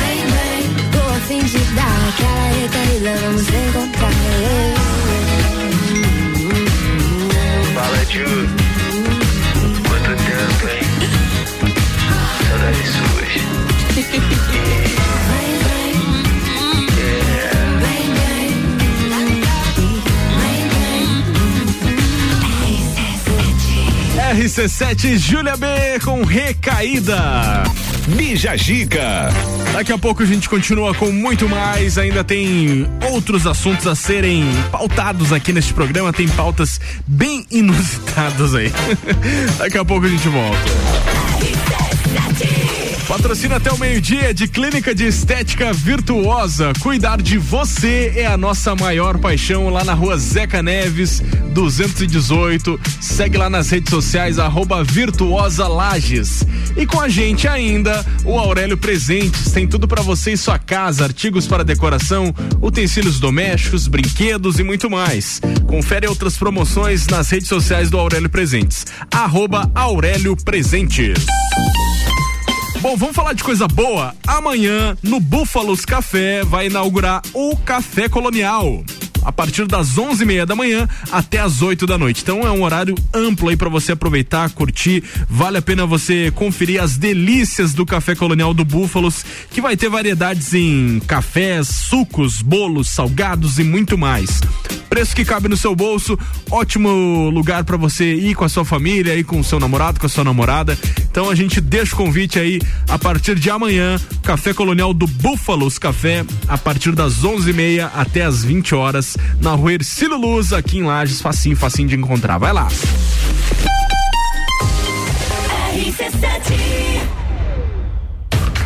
Vem, vem, tô a fim de dar aquela recaída, vamos encontrar. Fala, Ju. Quanto tempo, hein? Saudades suas. <laughs> RC7 Júlia B com recaída. Bija Gica. Daqui a pouco a gente continua com muito mais. Ainda tem outros assuntos a serem pautados aqui neste programa. Tem pautas bem <laughs> inusitadas aí. Daqui a pouco a gente volta. Patrocina até o meio-dia de Clínica de Estética Virtuosa. Cuidar de você é a nossa maior paixão lá na rua Zeca Neves, 218. Segue lá nas redes sociais, arroba Virtuosa Lages. E com a gente ainda, o Aurélio Presentes. Tem tudo para você e sua casa: artigos para decoração, utensílios domésticos, brinquedos e muito mais. Confere outras promoções nas redes sociais do Aurélio Presentes. Arroba Aurélio Presentes. Bom, vamos falar de coisa boa. Amanhã, no Búfalos Café, vai inaugurar o Café Colonial. A partir das onze e meia da manhã até as 8 da noite. Então é um horário amplo aí para você aproveitar, curtir. Vale a pena você conferir as delícias do Café Colonial do Búfalos, que vai ter variedades em cafés, sucos, bolos, salgados e muito mais. Preço que cabe no seu bolso, ótimo lugar para você ir com a sua família, ir com o seu namorado, com a sua namorada. Então a gente deixa o convite aí a partir de amanhã, Café Colonial do Búfalos Café, a partir das onze e meia até as 20 horas, na rua Ercílio Luz, aqui em Lages, facinho, facinho de encontrar. Vai lá.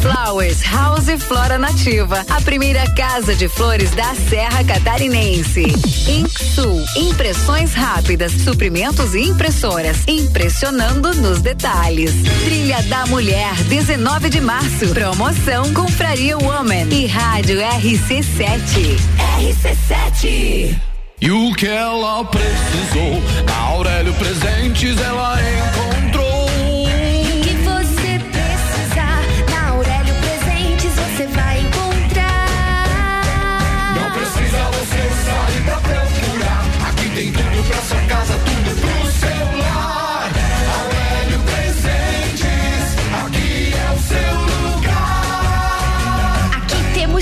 Flowers House e Flora Nativa, a primeira casa de flores da Serra Catarinense. Inksul, impressões rápidas, suprimentos e impressoras, impressionando nos detalhes. Trilha da Mulher, 19 de março, promoção Compraria Woman e Rádio RC7. RC7. E o que ela precisou, na Aurélio Presentes ela encontrou.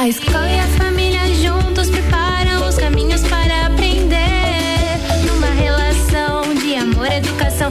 A escola e a família juntos preparam os caminhos para aprender. Numa relação de amor educação,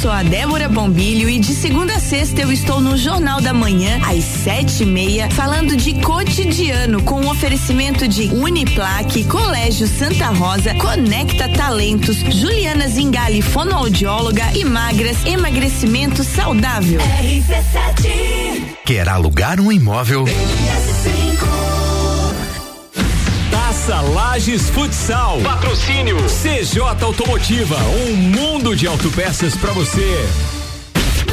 Sou a Débora Bombilho e de segunda a sexta eu estou no Jornal da Manhã, às sete e meia, falando de cotidiano com o oferecimento de Uniplaque, Colégio Santa Rosa, Conecta Talentos, Juliana Zingali, fonoaudióloga e magras, emagrecimento saudável. Quer alugar um imóvel? Taça Lages Futsal. Patrocínio CJ Automotiva, um mundo de autopeças pra você.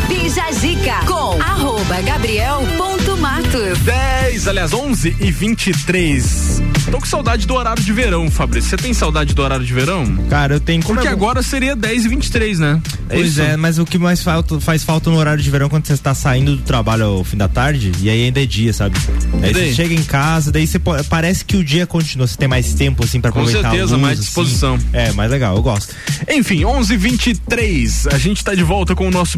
Bija Zica com arroba gabriel.matos. 10, aliás, 11 e 23. Tô com saudade do horário de verão, Fabrício. Você tem saudade do horário de verão? Cara, eu tenho. Porque é agora seria 10 e 23, né? Pois isso? é, mas o que mais falta, faz falta no horário de verão é quando você está saindo do trabalho ao fim da tarde e aí ainda é dia, sabe? Aí você chega em casa, daí você parece que o dia continua, você tem mais tempo assim para Com aproveitar. a certeza, luz, mais assim. disposição. É, mais legal, eu gosto. Enfim, 11 23 A gente tá de volta com o nosso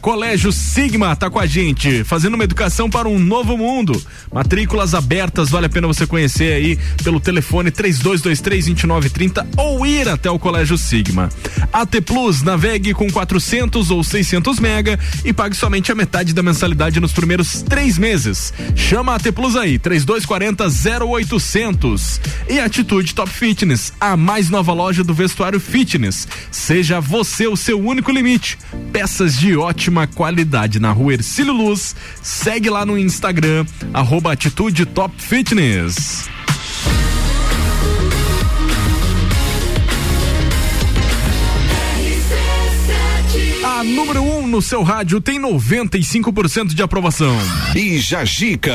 Colégio Sigma tá com a gente, fazendo uma educação para um novo mundo. Matrículas abertas, vale a pena você conhecer aí pelo telefone 3223-2930 ou ir até o Colégio Sigma. AT Plus, navegue com 400 ou 600 mega e pague somente a metade da mensalidade nos primeiros três meses. Chama a AT Plus aí, 3240 0800. E Atitude Top Fitness, a mais nova loja do vestuário fitness. Seja você o seu único limite. Peças de ótima qualidade na rua Ercílio Luz. Segue lá no Instagram, arroba Atitude Top Fitness. A número 1 um no seu rádio tem 95% de aprovação. Bija Gica.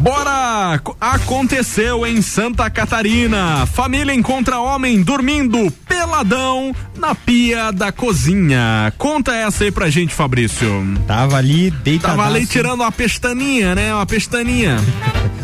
Bora! Co- Aconteceu em Santa Catarina. Família encontra homem dormindo peladão na pia da cozinha. Conta essa aí pra gente, Fabrício. Tava ali deitadaço. Tava ali tirando uma pestaninha, né? Uma pestaninha. <laughs>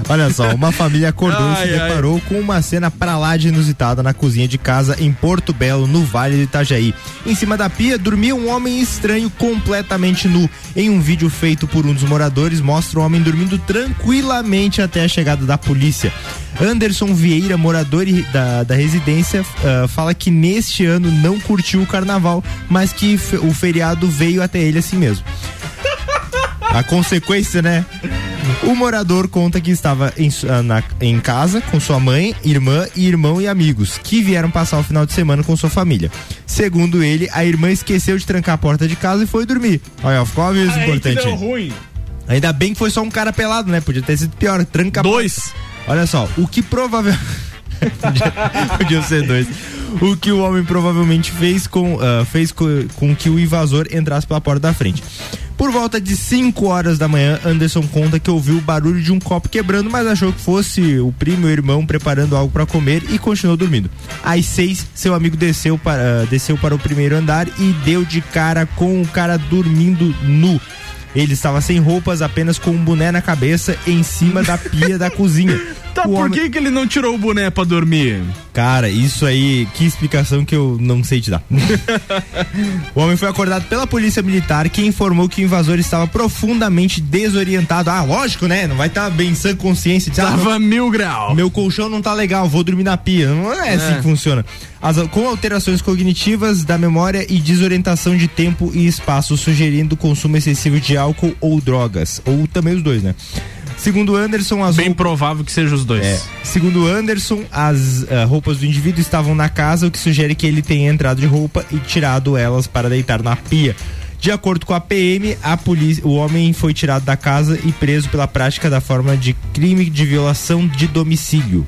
Olha só, uma família acordou e Ai, se ai. deparou com uma cena pra lá de inusitada na cozinha de casa em Porto Belo, no Vale do Itajaí. Em cima da pia dormia um homem estranho completamente nu. Em um vídeo feito por um dos moradores, mostra o homem dormindo tranquilamente até a chegada da polícia. Anderson Vieira, morador da, da residência, ah, fala que neste ano não curtiu o carnaval, mas que o feriado veio até ele assim mesmo. A consequência, né? O morador conta que estava em, ah, na- em casa com sua mãe, irmã e irmão e amigos, que vieram passar o final de semana com sua família. Segundo ele, a irmã esqueceu de trancar a porta de casa e foi dormir. Olha, ficou uma vez importante. aí. ruim. Ainda bem que foi só um cara pelado, né? Podia ter sido pior. Tranca Dois. Olha só, o que provavelmente. <laughs> podia, podia ser dois. O que o homem provavelmente fez com, ah, fez co- com que o invasor entrasse pela porta da frente. Por volta de 5 horas da manhã, Anderson conta que ouviu o barulho de um copo quebrando, mas achou que fosse o primo e o irmão preparando algo para comer e continuou dormindo. Às 6, seu amigo desceu para, ah, desceu para o primeiro andar e deu de cara com o cara dormindo nu. Ele estava sem roupas, apenas com um boné na cabeça em cima da pia da cozinha. <laughs> Tá, O por homem- que, que ele não tirou o boné pra dormir? Cara, isso aí, que explicação que eu não sei te dar. <laughs> o homem foi acordado pela polícia militar que informou que o invasor estava profundamente desorientado. Ah, lógico, né? Não vai estar bem em sã consciência. Diz, ah, Tava meu- mil grau. Meu colchão não tá legal, vou dormir na pia. Não é assim É. que funciona. As- com alterações cognitivas da memória e desorientação de tempo e espaço, sugerindo consumo excessivo de álcool ou drogas. Ou também os dois, né? Segundo Anderson, as Bem provável que seja os dois. é. Segundo Anderson, as ah, roupas do indivíduo estavam na casa, o que sugere que ele tenha entrado de roupa e tirado elas para deitar na pia. De acordo com a PM, a polícia, o homem foi tirado da casa e preso pela prática da forma de crime de violação de domicílio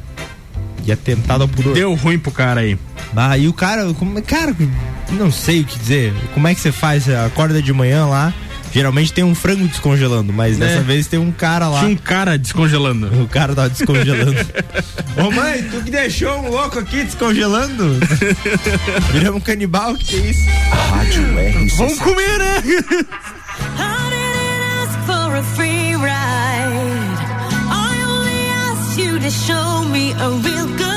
e atentado ao pudor. Deu ruim pro cara aí. Ah, e o cara, como, cara, não sei o que dizer. Como é que você faz? Acorda de manhã lá, geralmente tem um frango descongelando, mas É. dessa vez tem um cara lá. Tinha um cara descongelando. O cara tava descongelando. <laughs> Ô mãe, tu que deixou um louco aqui descongelando? <laughs> Viramos um canibal, que que é isso? Rádio RC7. Vamos comer, né? ask for a free ride. I only asked you to show me a real good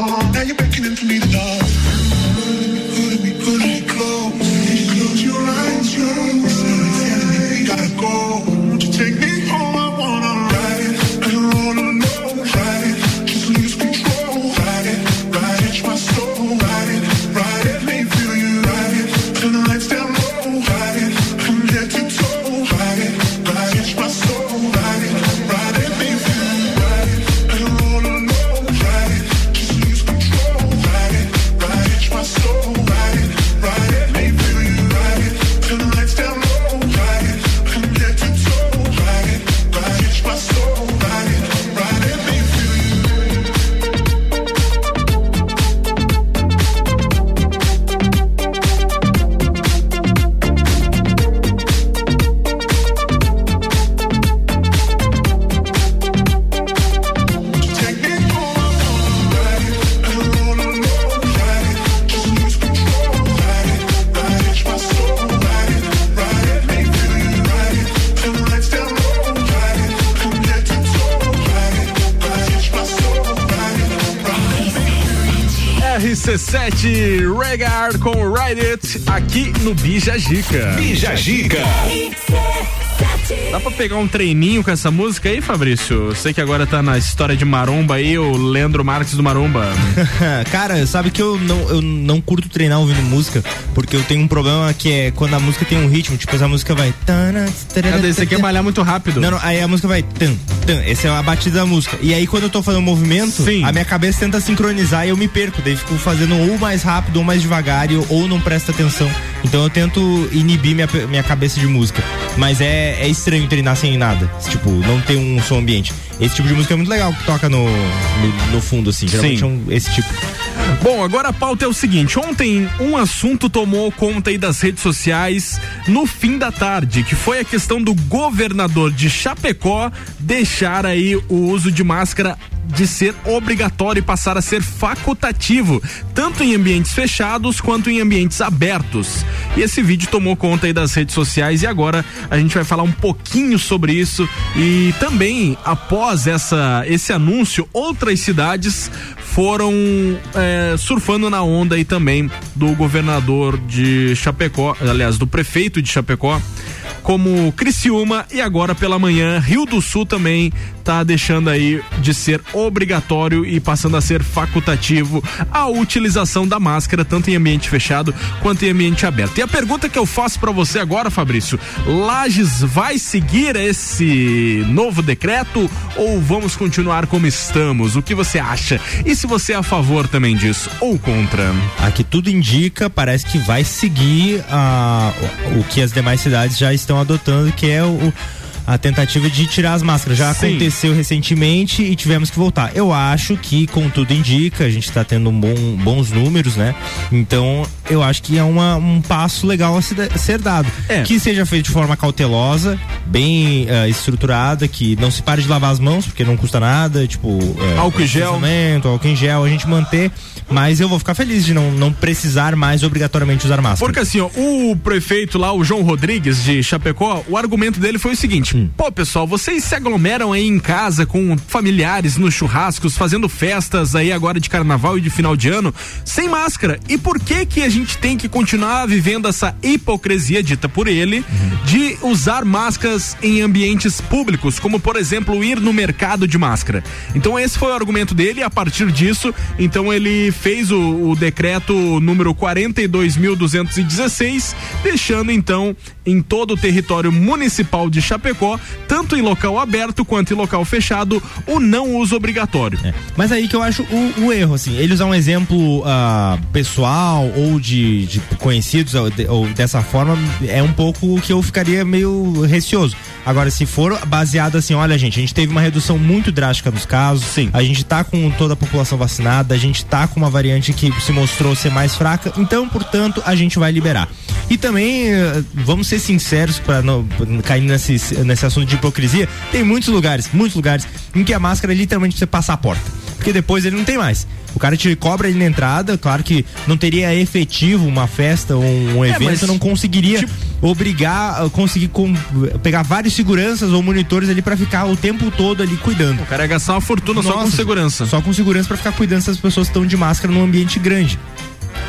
Oh. No Bija Gica. Bija Gica. Dá pra pegar um treininho com essa música aí, Fabrício? Sei que agora tá na história de Maromba aí, o Leandro Marques do Maromba. <laughs> Cara, sabe que eu não, eu não curto treinar ouvindo música, porque eu tenho um problema que é quando a música tem um ritmo, tipo, essa música vai. Cadê? Você quer malhar muito rápido. Não, não, aí a música vai. Tan, tan, essa é a batida da música. E aí quando eu tô fazendo um movimento, a minha cabeça tenta sincronizar e eu me perco. Daí fico fazendo ou mais rápido ou mais devagar, e eu- ou não presta atenção. Então eu tento inibir minha, minha cabeça de música. Mas é, é estranho treinar sem nada. Tipo, não ter um som ambiente. Esse tipo de música é muito legal que toca no, no, no fundo, assim. Geralmente Sim. é um, esse tipo. Bom, agora a pauta é o seguinte: ontem um assunto tomou conta aí das redes sociais no fim da tarde, que foi a questão do governador de Chapecó deixar aí o uso de máscara de ser obrigatório e passar a ser facultativo, tanto em ambientes fechados quanto em ambientes abertos. E esse vídeo tomou conta aí das redes sociais e agora a gente vai falar um pouquinho sobre isso. E também após essa esse anúncio, outras cidades foram é, surfando na onda aí também do governador de Chapecó, aliás, do prefeito de Chapecó, como Criciúma e agora pela manhã Rio do Sul também tá deixando aí de ser obrigatório e passando a ser facultativo a utilização da máscara tanto em ambiente fechado quanto em ambiente aberto. E a pergunta que eu faço para você agora, Fabrício, Lages vai seguir esse novo decreto ou vamos continuar como estamos? O que você acha? E se você é a favor também disso ou contra? Aqui tudo indica, parece que vai seguir o, o que as demais cidades já estão adotando, que é o, a tentativa de tirar as máscaras. Já Sim. aconteceu recentemente e tivemos que voltar. Eu acho que, como tudo indica, a gente está tendo um bom, bons números, né? Então, eu acho que é uma, um passo legal a ser dado. É. Que seja feito de forma cautelosa, bem ah, estruturada, que não se pare de lavar as mãos, porque não custa nada, tipo. é, Álcool em gel. álcool em gel, a gente manter. Mas eu vou ficar feliz de não, não precisar mais obrigatoriamente usar máscara. Porque assim, ó, o prefeito lá, o João Rodrigues de Chapecó, o argumento dele foi o seguinte: Hum. pô, pessoal, vocês se aglomeram aí em casa com familiares nos churrascos, fazendo festas aí agora de carnaval e de final de ano, sem máscara. E por que que a gente tem que continuar vivendo essa hipocrisia dita por ele de usar máscaras em ambientes públicos, como por exemplo ir no mercado de máscara? Então esse foi o argumento dele, a partir disso, então ele fez o, o decreto número 42.216, deixando então em todo o território municipal de Chapecó, tanto em local aberto quanto em local fechado, o não uso obrigatório. Mas aí que eu acho o, o erro, assim, ele usar um exemplo ah, pessoal ou de, de conhecidos ou, de- ou dessa forma é um pouco o que eu ficaria meio receoso. Agora, se for baseado assim, olha, gente, a gente teve uma redução muito drástica dos casos, Sim. a gente tá com toda a população vacinada, a gente tá com uma variante que se mostrou ser mais fraca, então, portanto, a gente vai liberar. E também, eh, vamos ser sinceros, para não cair nesse, nesse assunto de hipocrisia, tem muitos lugares, muitos lugares, em que a máscara literalmente você passa a porta. porque depois ele não tem mais. O cara te cobra ele na entrada, claro que não teria efetivo uma festa ou um É, evento, mas, não conseguiria obrigar, uh, conseguir com- pegar vários seguranças ou monitores ali pra ficar o tempo todo ali cuidando. O cara ia gastar uma fortuna só com Nossa, segurança. Só com segurança pra ficar cuidando se as pessoas estão de máscara num ambiente grande.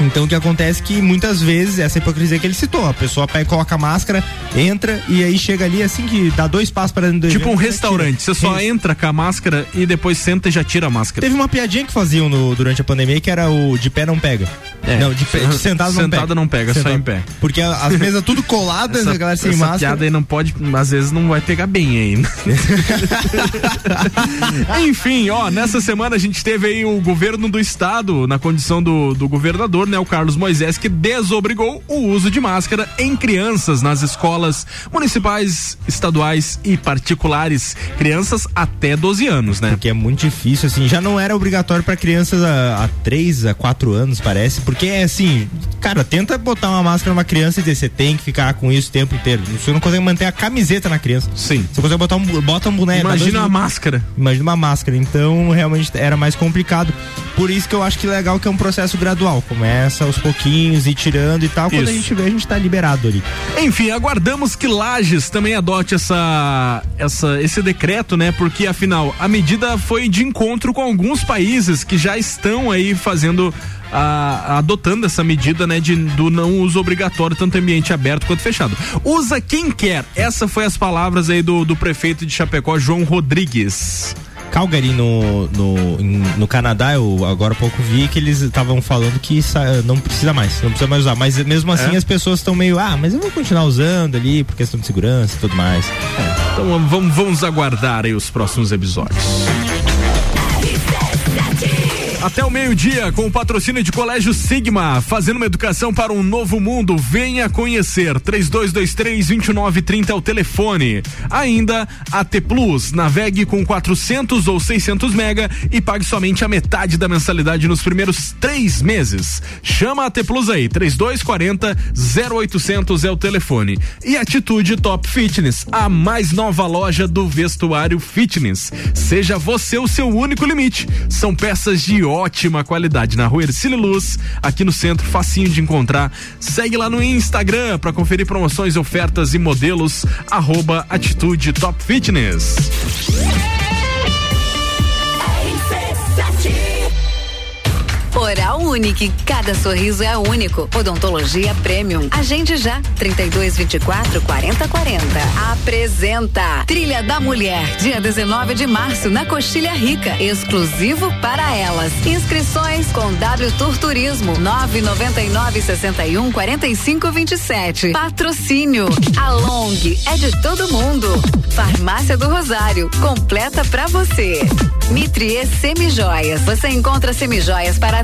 Então o que acontece é que muitas vezes, essa hipocrisia que ele citou, a pessoa pega, coloca a máscara, entra e aí chega ali assim que dá dois passos para dentro do Tipo um evento, já restaurante, você só entra com a máscara e depois senta e já tira a máscara. Teve uma piadinha que faziam no- durante a pandemia que era o de pé não pega. É. Não, de, pé, de <laughs> sentado não pega. Sentada não pega, só em pé. Porque as mesas tudo coladas, Essa, a galera sem essa máscara. piada aí não pode, às vezes não vai pegar bem ainda. <laughs> Enfim, ó, nessa semana a gente teve aí o governo do estado, na condição do, do governador, né, o Carlos Moisés, que desobrigou o uso de máscara em crianças nas escolas municipais, estaduais e particulares. Crianças até 12 anos, né? Porque é muito difícil, assim, já não era obrigatório pra crianças há, há 3 a 4 anos, parece, porque é assim, cara, tenta botar uma máscara numa criança e dizer, você tem que ficar com isso o tempo inteiro. Você não consegue manter a camiseta na criança. Sim. Você consegue botar um, bota um boneco. Imagina uma máscara. Imagina uma máscara. Então, realmente era mais complicado. Por isso que eu acho que legal que é um processo gradual. Começa aos pouquinhos e tirando e tal. Quando Isso. a gente vê, a gente tá liberado ali. Enfim, aguardamos que Lages também adote essa, essa, esse decreto, né? Porque afinal a medida foi de encontro com alguns países que já estão aí fazendo. a- adotando essa medida, né, de, do não uso obrigatório, tanto ambiente aberto quanto fechado. Usa quem quer. Essa foi as palavras aí do, do prefeito de Chapecó, João Rodrigues. Calgary no, no, em- no Canadá, eu agora há pouco vi que eles estavam falando que não precisa mais, não precisa mais usar. Mas mesmo assim É? as pessoas estão meio, ah, mas eu vou continuar usando ali por questão de segurança e tudo mais. Então vamos, vamos aguardar aí os próximos episódios. Até o meio-dia, com o patrocínio de Colégio Sigma, fazendo uma educação para um novo mundo. Venha conhecer. 3223-2930 é o telefone. Ainda AT Plus. Navegue com 400 ou 600 mega e pague somente a metade da mensalidade nos primeiros três meses. Chama a AT Plus aí. 3240 0800 é o telefone. E Atitude Top Fitness, a mais nova loja do vestuário fitness. Seja você o seu único limite. São peças de ótima qualidade na rua Ercílio Luz, aqui no centro, facinho de encontrar. Segue lá no Instagram para conferir promoções, ofertas e modelos. Arroba Atitude Top Fitness. Oral Unique, cada sorriso é único. Odontologia Premium. Agende já, 3224 4040. Apresenta Trilha da Mulher, dia 19 de março, na Coxilha Rica. Exclusivo para elas. Inscrições com W Tour Turismo, 999 61 45 27. Patrocínio. A Long é de todo mundo. Farmácia do Rosário, completa pra você. Mitrie Semijoias. Você encontra semijoias para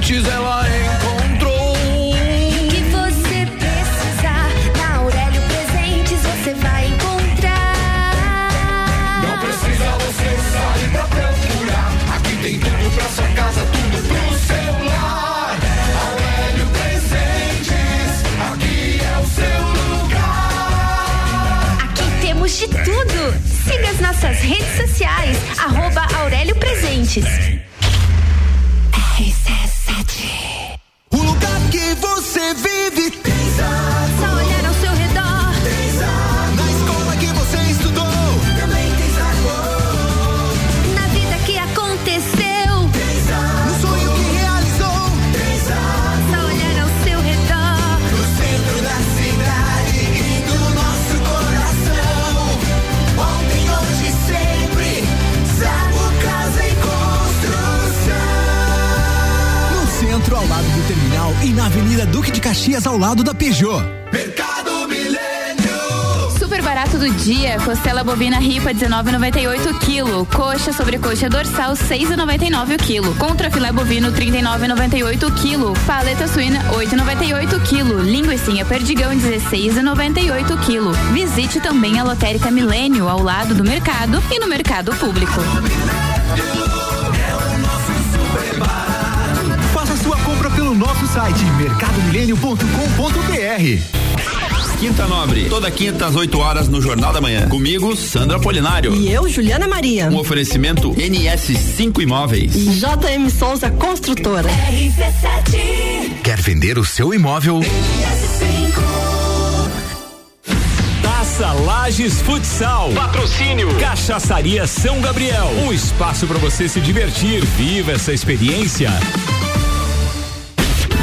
Presentes ela encontrou. O que você precisar, na Aurélio Presentes você vai encontrar. Não precisa você sair pra procurar. Aqui tem tudo pra sua casa, tudo pro seu lar. Aurélio Presentes, aqui é o seu lugar. Aqui temos de tudo. Siga as nossas redes sociais, arroba Aurélio Presentes. O lugar que você vive tem Farias ao lado da Peugeot. Mercado Milênio. Super barato do dia, costela bovina ripa 19,98 kg, coxa sobre coxa dorsal 6,99 o quilo, contra filé bovino 39,98 kg, paleta suína 8,98 kg, linguiça perdigão 16,98 kg. Visite também a lotérica Milênio ao lado do mercado e no mercado público. Faça nosso site mercadomilênio.com.br. Quinta Nobre, toda quinta às 8 horas no Jornal da Manhã. Comigo, Sandra Polinário. E eu, Juliana Maria. Um oferecimento NS5 Imóveis. E JM Souza Construtora. RC7. Quer vender o seu imóvel? Taça Lages Futsal. Patrocínio. Cachaçaria São Gabriel. Um espaço para você se divertir. Viva essa experiência.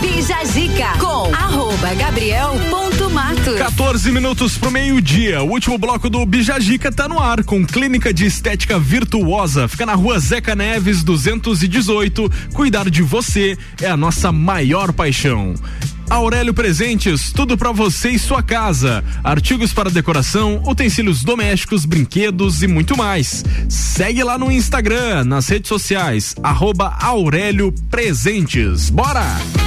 Bija Zica com arroba gabriel.matos. 14 minutos pro meio-dia. O último bloco do Bijagica tá no ar com clínica de estética virtuosa. Fica na rua Zeca Neves 218. Cuidar de você é a nossa maior paixão. Aurélio Presentes, tudo para você e sua casa. Artigos para decoração, utensílios domésticos, brinquedos e muito mais. Segue lá no Instagram, nas redes sociais, arroba Aurélio Presentes. Bora!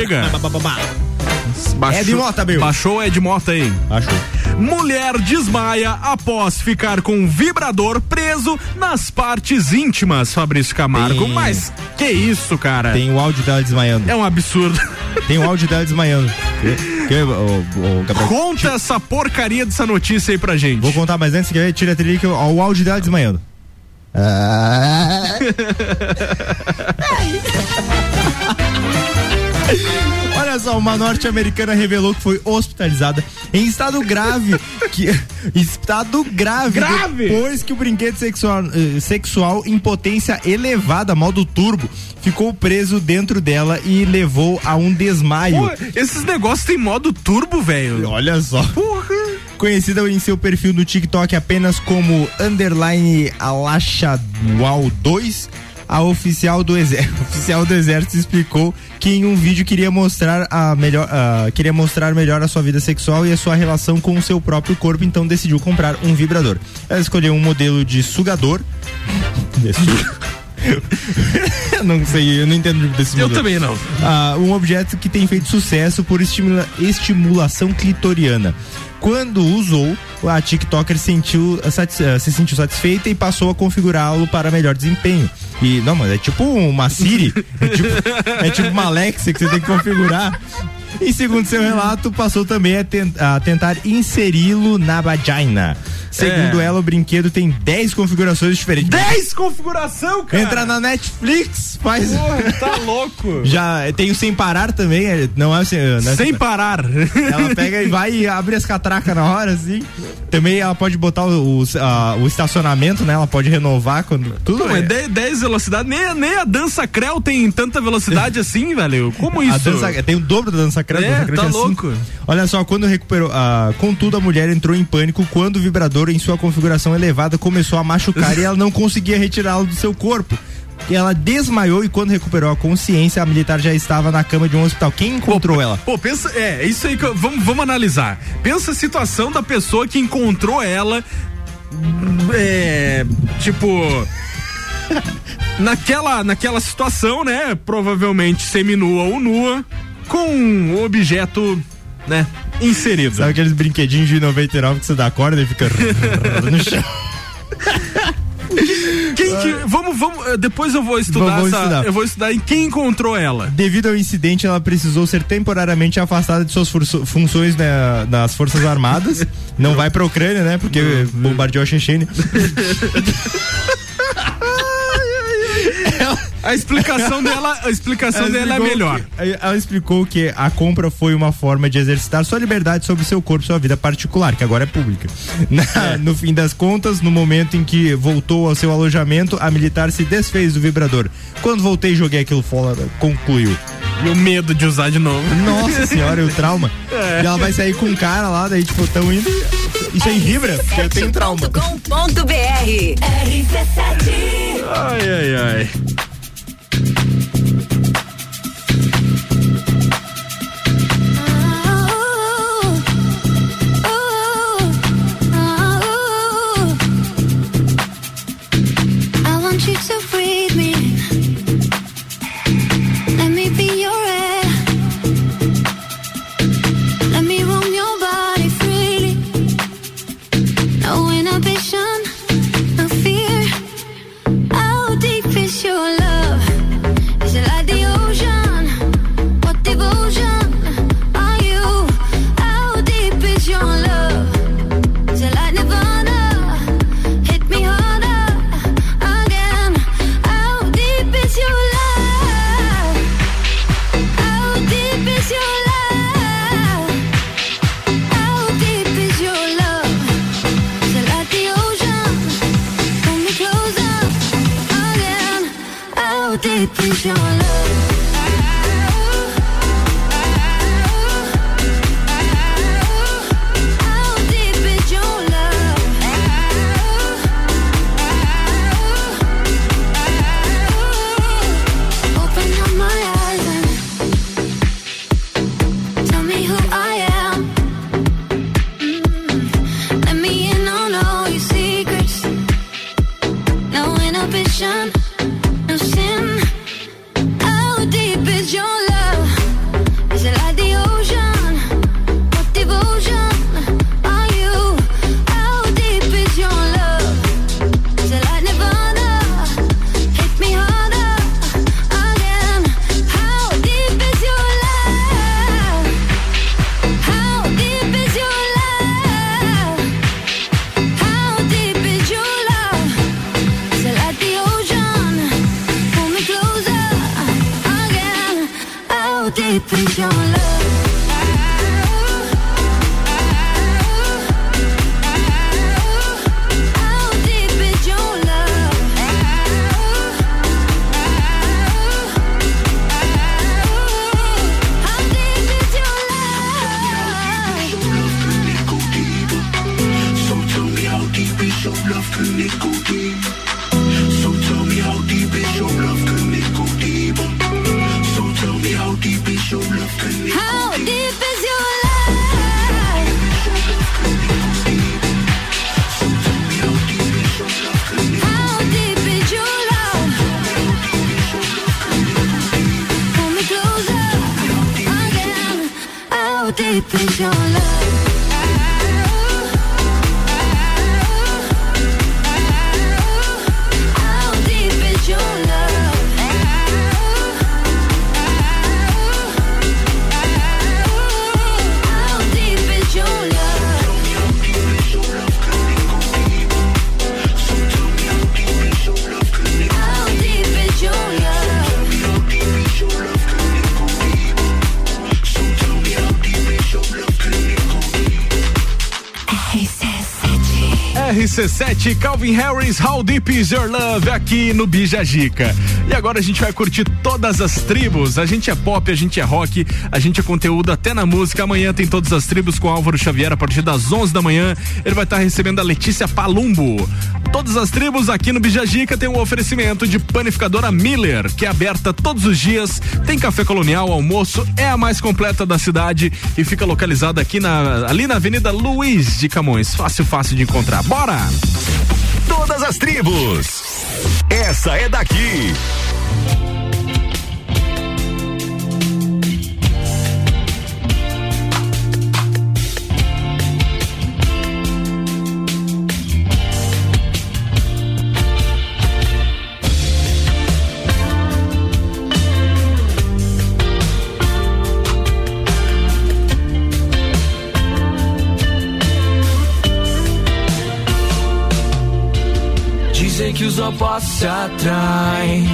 Chega. É de Mota, meu. Baixou é de Mota aí. Baixou. Mulher desmaia após ficar com um vibrador preso nas partes íntimas, Fabrício Camargo. Tem- Mas que isso, cara? Tem o áudio dela desmaiando. É um absurdo. Tem o áudio dela desmaiando. <laughs> Ô, Gabriel? Conta essa porcaria dessa notícia aí pra gente. Vou contar, mas antes, quer ver? Tira a trilha que eu- ó, o áudio dela desmaiando. Ah. <laughs> Olha só, uma norte-americana revelou que foi hospitalizada em estado grave. que, <laughs> estado grave. Grave? Depois que o brinquedo sexual, eh, sexual em potência elevada, modo turbo, ficou preso dentro dela e levou a um desmaio. Pô, esses negócios tem modo turbo, velho. Olha só. Conhecida em seu perfil no TikTok apenas como underline Alachawal 2, a oficial do, exército, <laughs> oficial do exército explicou que em um vídeo queria mostrar a melhor ah, queria mostrar melhor a sua vida sexual e a sua relação com o seu próprio corpo, então decidiu comprar um vibrador. Ela escolheu um modelo de sugador. <laughs> De eu <laughs> não sei, eu não entendo desse Eu modelo. também não. Ah, um objeto que tem feito sucesso por estimula- estimulação clitoriana. Quando usou, a TikToker sentiu, satis- eh, se sentiu satisfeita e passou a configurá-lo para melhor desempenho. E não, mas é tipo uma Siri, é tipo, é tipo uma Alexa que você tem que configurar. E segundo seu relato, passou também a, ten- a tentar inseri-lo na vagina. Segundo É. ela, o brinquedo tem 10 configurações diferentes. 10 configuração, cara! Entra na Netflix, faz. Porra, tá louco. <laughs> Já tem o sem parar também, é- não é, assim, não é Sem parar. Ela pega e vai e abre as catracas na hora, assim. Também ela pode botar o, o, a- o estacionamento, né? Ela pode renovar quando. Tudo Não, é. 10, 10 velocidade. Nem, nem a dança creu tem tanta velocidade <laughs> assim, velho. Como isso? Dança, tem o dobro da dança crânio. É, tá cinco. louco. Olha só, quando recuperou. ah, contudo, a mulher entrou em pânico quando o vibrador, em sua configuração elevada, começou a machucar e ela não conseguia retirá-lo do seu corpo. E ela desmaiou e quando recuperou a consciência, a militar já estava na cama de um hospital. Quem encontrou ela? Pô, pensa, é, isso aí que eu- vamos, vamos analisar. Pensa a situação da pessoa que encontrou ela, é, tipo, naquela, naquela situação, né, provavelmente seminua ou nua, com um objeto, né, inserido. Sabe aqueles brinquedinhos de 99 que você dá corda e fica no chão? Quem que, vamos, vamos, eh, depois eu vou estudar, Vamos essa, estudar. eu vou estudar em quem encontrou ela. Devido ao incidente, ela precisou ser temporariamente afastada de suas funções né, nas Forças Armadas. Não vai pra Ucrânia, né? Porque bombardeou a Chechênia. <laughs> A explicação dela, a explicação dela é melhor. que- ela explicou que a compra foi uma forma de exercitar sua liberdade sobre seu corpo e sua vida particular, que agora é pública. <laughs> Na- No fim das contas, no momento em que voltou ao seu alojamento, a militar se desfez do vibrador. Quando voltei, joguei aquilo fora, concluiu. E o medo de usar de novo. Nossa senhora, e o trauma. É. E ela vai sair com um cara lá, daí tipo, tão indo. Isso é em Vibra, porque eu tenho trauma. Ponto BR. RC7. Ai, ai, ai. How deep is your RC7 Calvin Harris, How Deep Is Your Love, aqui no Bija Gica. E agora a gente vai curtir todas as tribos. A gente é pop, a gente é rock, a gente é conteúdo até na música. Amanhã tem todas as tribos com Álvaro Xavier a partir das 11 da manhã. Ele vai estar recebendo a Letícia Palumbo. Todas as tribos aqui no Bija Gica tem um oferecimento de panificadora Miller, que é aberta todos os dias. Tem café colonial, almoço, é a mais completa da cidade e fica localizada aqui na ali na Avenida Luiz de Camões. Fácil, fácil de encontrar. Bora! Todas as tribos. Essa é daqui. Que os opostos se atraem.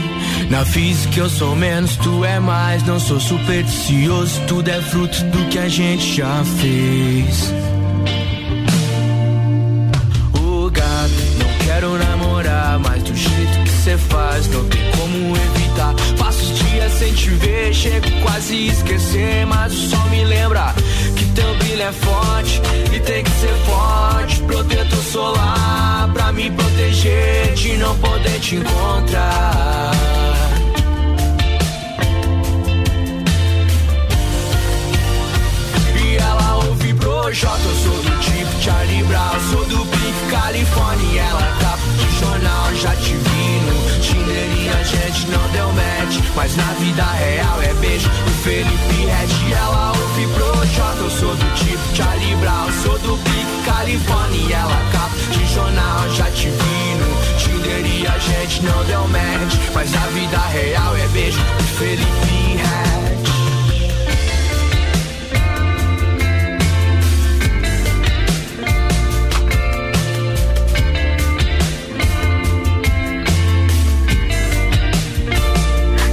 Na física eu sou menos, tu é mais. Não sou supersticioso, tudo é fruto do que a gente já fez. Ô gato, não quero namorar, mas do jeito que cê faz, não tem como evitar. Passo os dias sem te ver, chego quase a esquecer, mas o sol me lembra que teu brilho é forte e tem que ser forte. Te encontrar. E ela ouve Projota, eu sou do tipo Charlie Brown, sou do Pink California. Ela capa de jornal, já te vi no Tinder e a gente não deu match. Mas na vida real é beijo do Felipe Red. Ela ouve Projota, eu sou do tipo Charlie Brown, sou do Pink California. Ela capa de jornal, já te vi no e a gente não deu match. Mas na vida real é beijo do Felipe Red.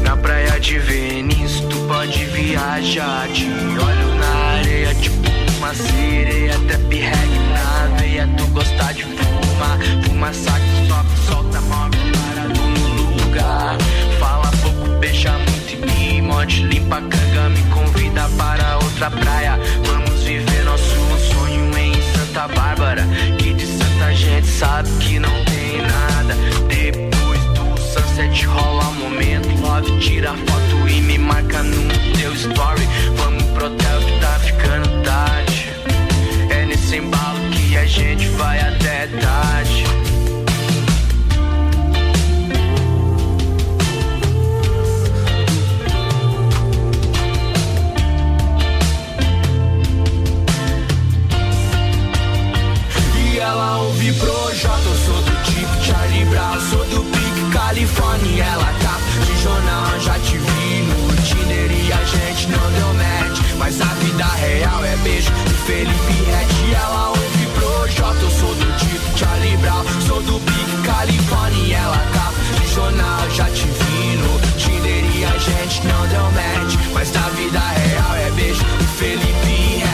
Na praia de Venice, tu pode viajar. Te olho na areia, tipo uma sereia. Trap reggae na veia, tu gosta de fumar. Fuma saco, sobe, solta móvel, para no lugar. Fala pouco, beija muito e morde. Limpa a canga, me convida para outra praia. Vamos viver nosso sonho em Santa Bárbara. Que de Santa gente sabe que não tem nada. Depois do sunset rola um momento love Tira foto e me marca no teu story Vamos pro hotel que tá ficando tarde É nesse embalo que a gente vai até tarde E ouve Projota, eu sou do tipo Charlie Brown, sou do Pique Califórnia. Ela tá de jornal, já te vi no Tinder e a gente não deu match. Mas a vida real é beijo de Felipe Red. E ela ouve Projota, eu sou do tipo Charlie Brown, sou do Pique Califórnia. Ela tá de jornal, já te vi no Tinder e a gente não deu match. Mas na vida real é beijo de Felipe Red.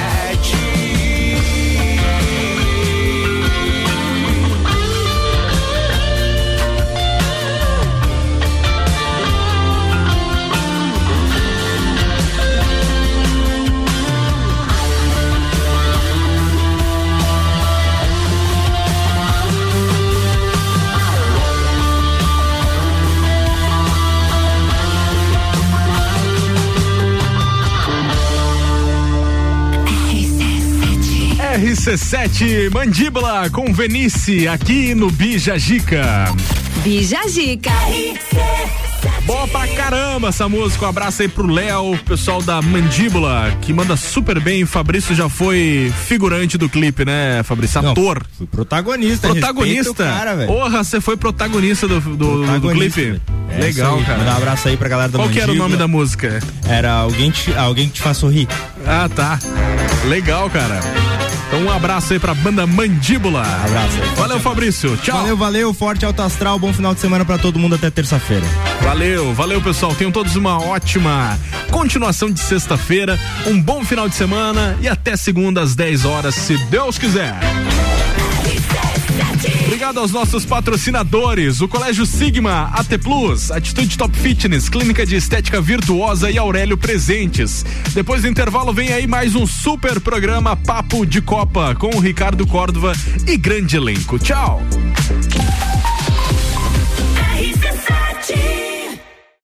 RC7 Mandíbula com Venice aqui no Bija Gica. Bija Gica. Boa pra caramba essa música. Um abraço aí pro Léo, pessoal da Mandíbula, que manda super bem. Fabrício já foi figurante do clipe, né, Fabrício? Não, Ator. fui protagonista. Protagonista. cara. Porra, você foi protagonista do, do, do Protagonista, clipe. velho. É Legal, aí. cara. Mandar um abraço aí pra galera da Qual que era o Mandíbula. nome da música? Era alguém, te, alguém que te faz sorrir. Ah, tá. Legal, cara. Então um abraço aí pra banda Mandíbula. Abraço aí. Valeu, Fabrício. Tchau. Valeu, valeu. Forte alto astral. Bom final de semana pra todo mundo até terça-feira. Valeu, valeu pessoal. Tenham todos uma ótima continuação de sexta-feira, um bom final de semana e até segunda às 10 horas, se Deus quiser. Obrigado aos nossos patrocinadores, o Colégio Sigma, AT Plus, Atitude Top Fitness, Clínica de Estética Virtuosa e Aurélio Presentes. Depois do intervalo vem aí mais um super programa Papo de Copa com o Ricardo Córdova e grande elenco. Tchau.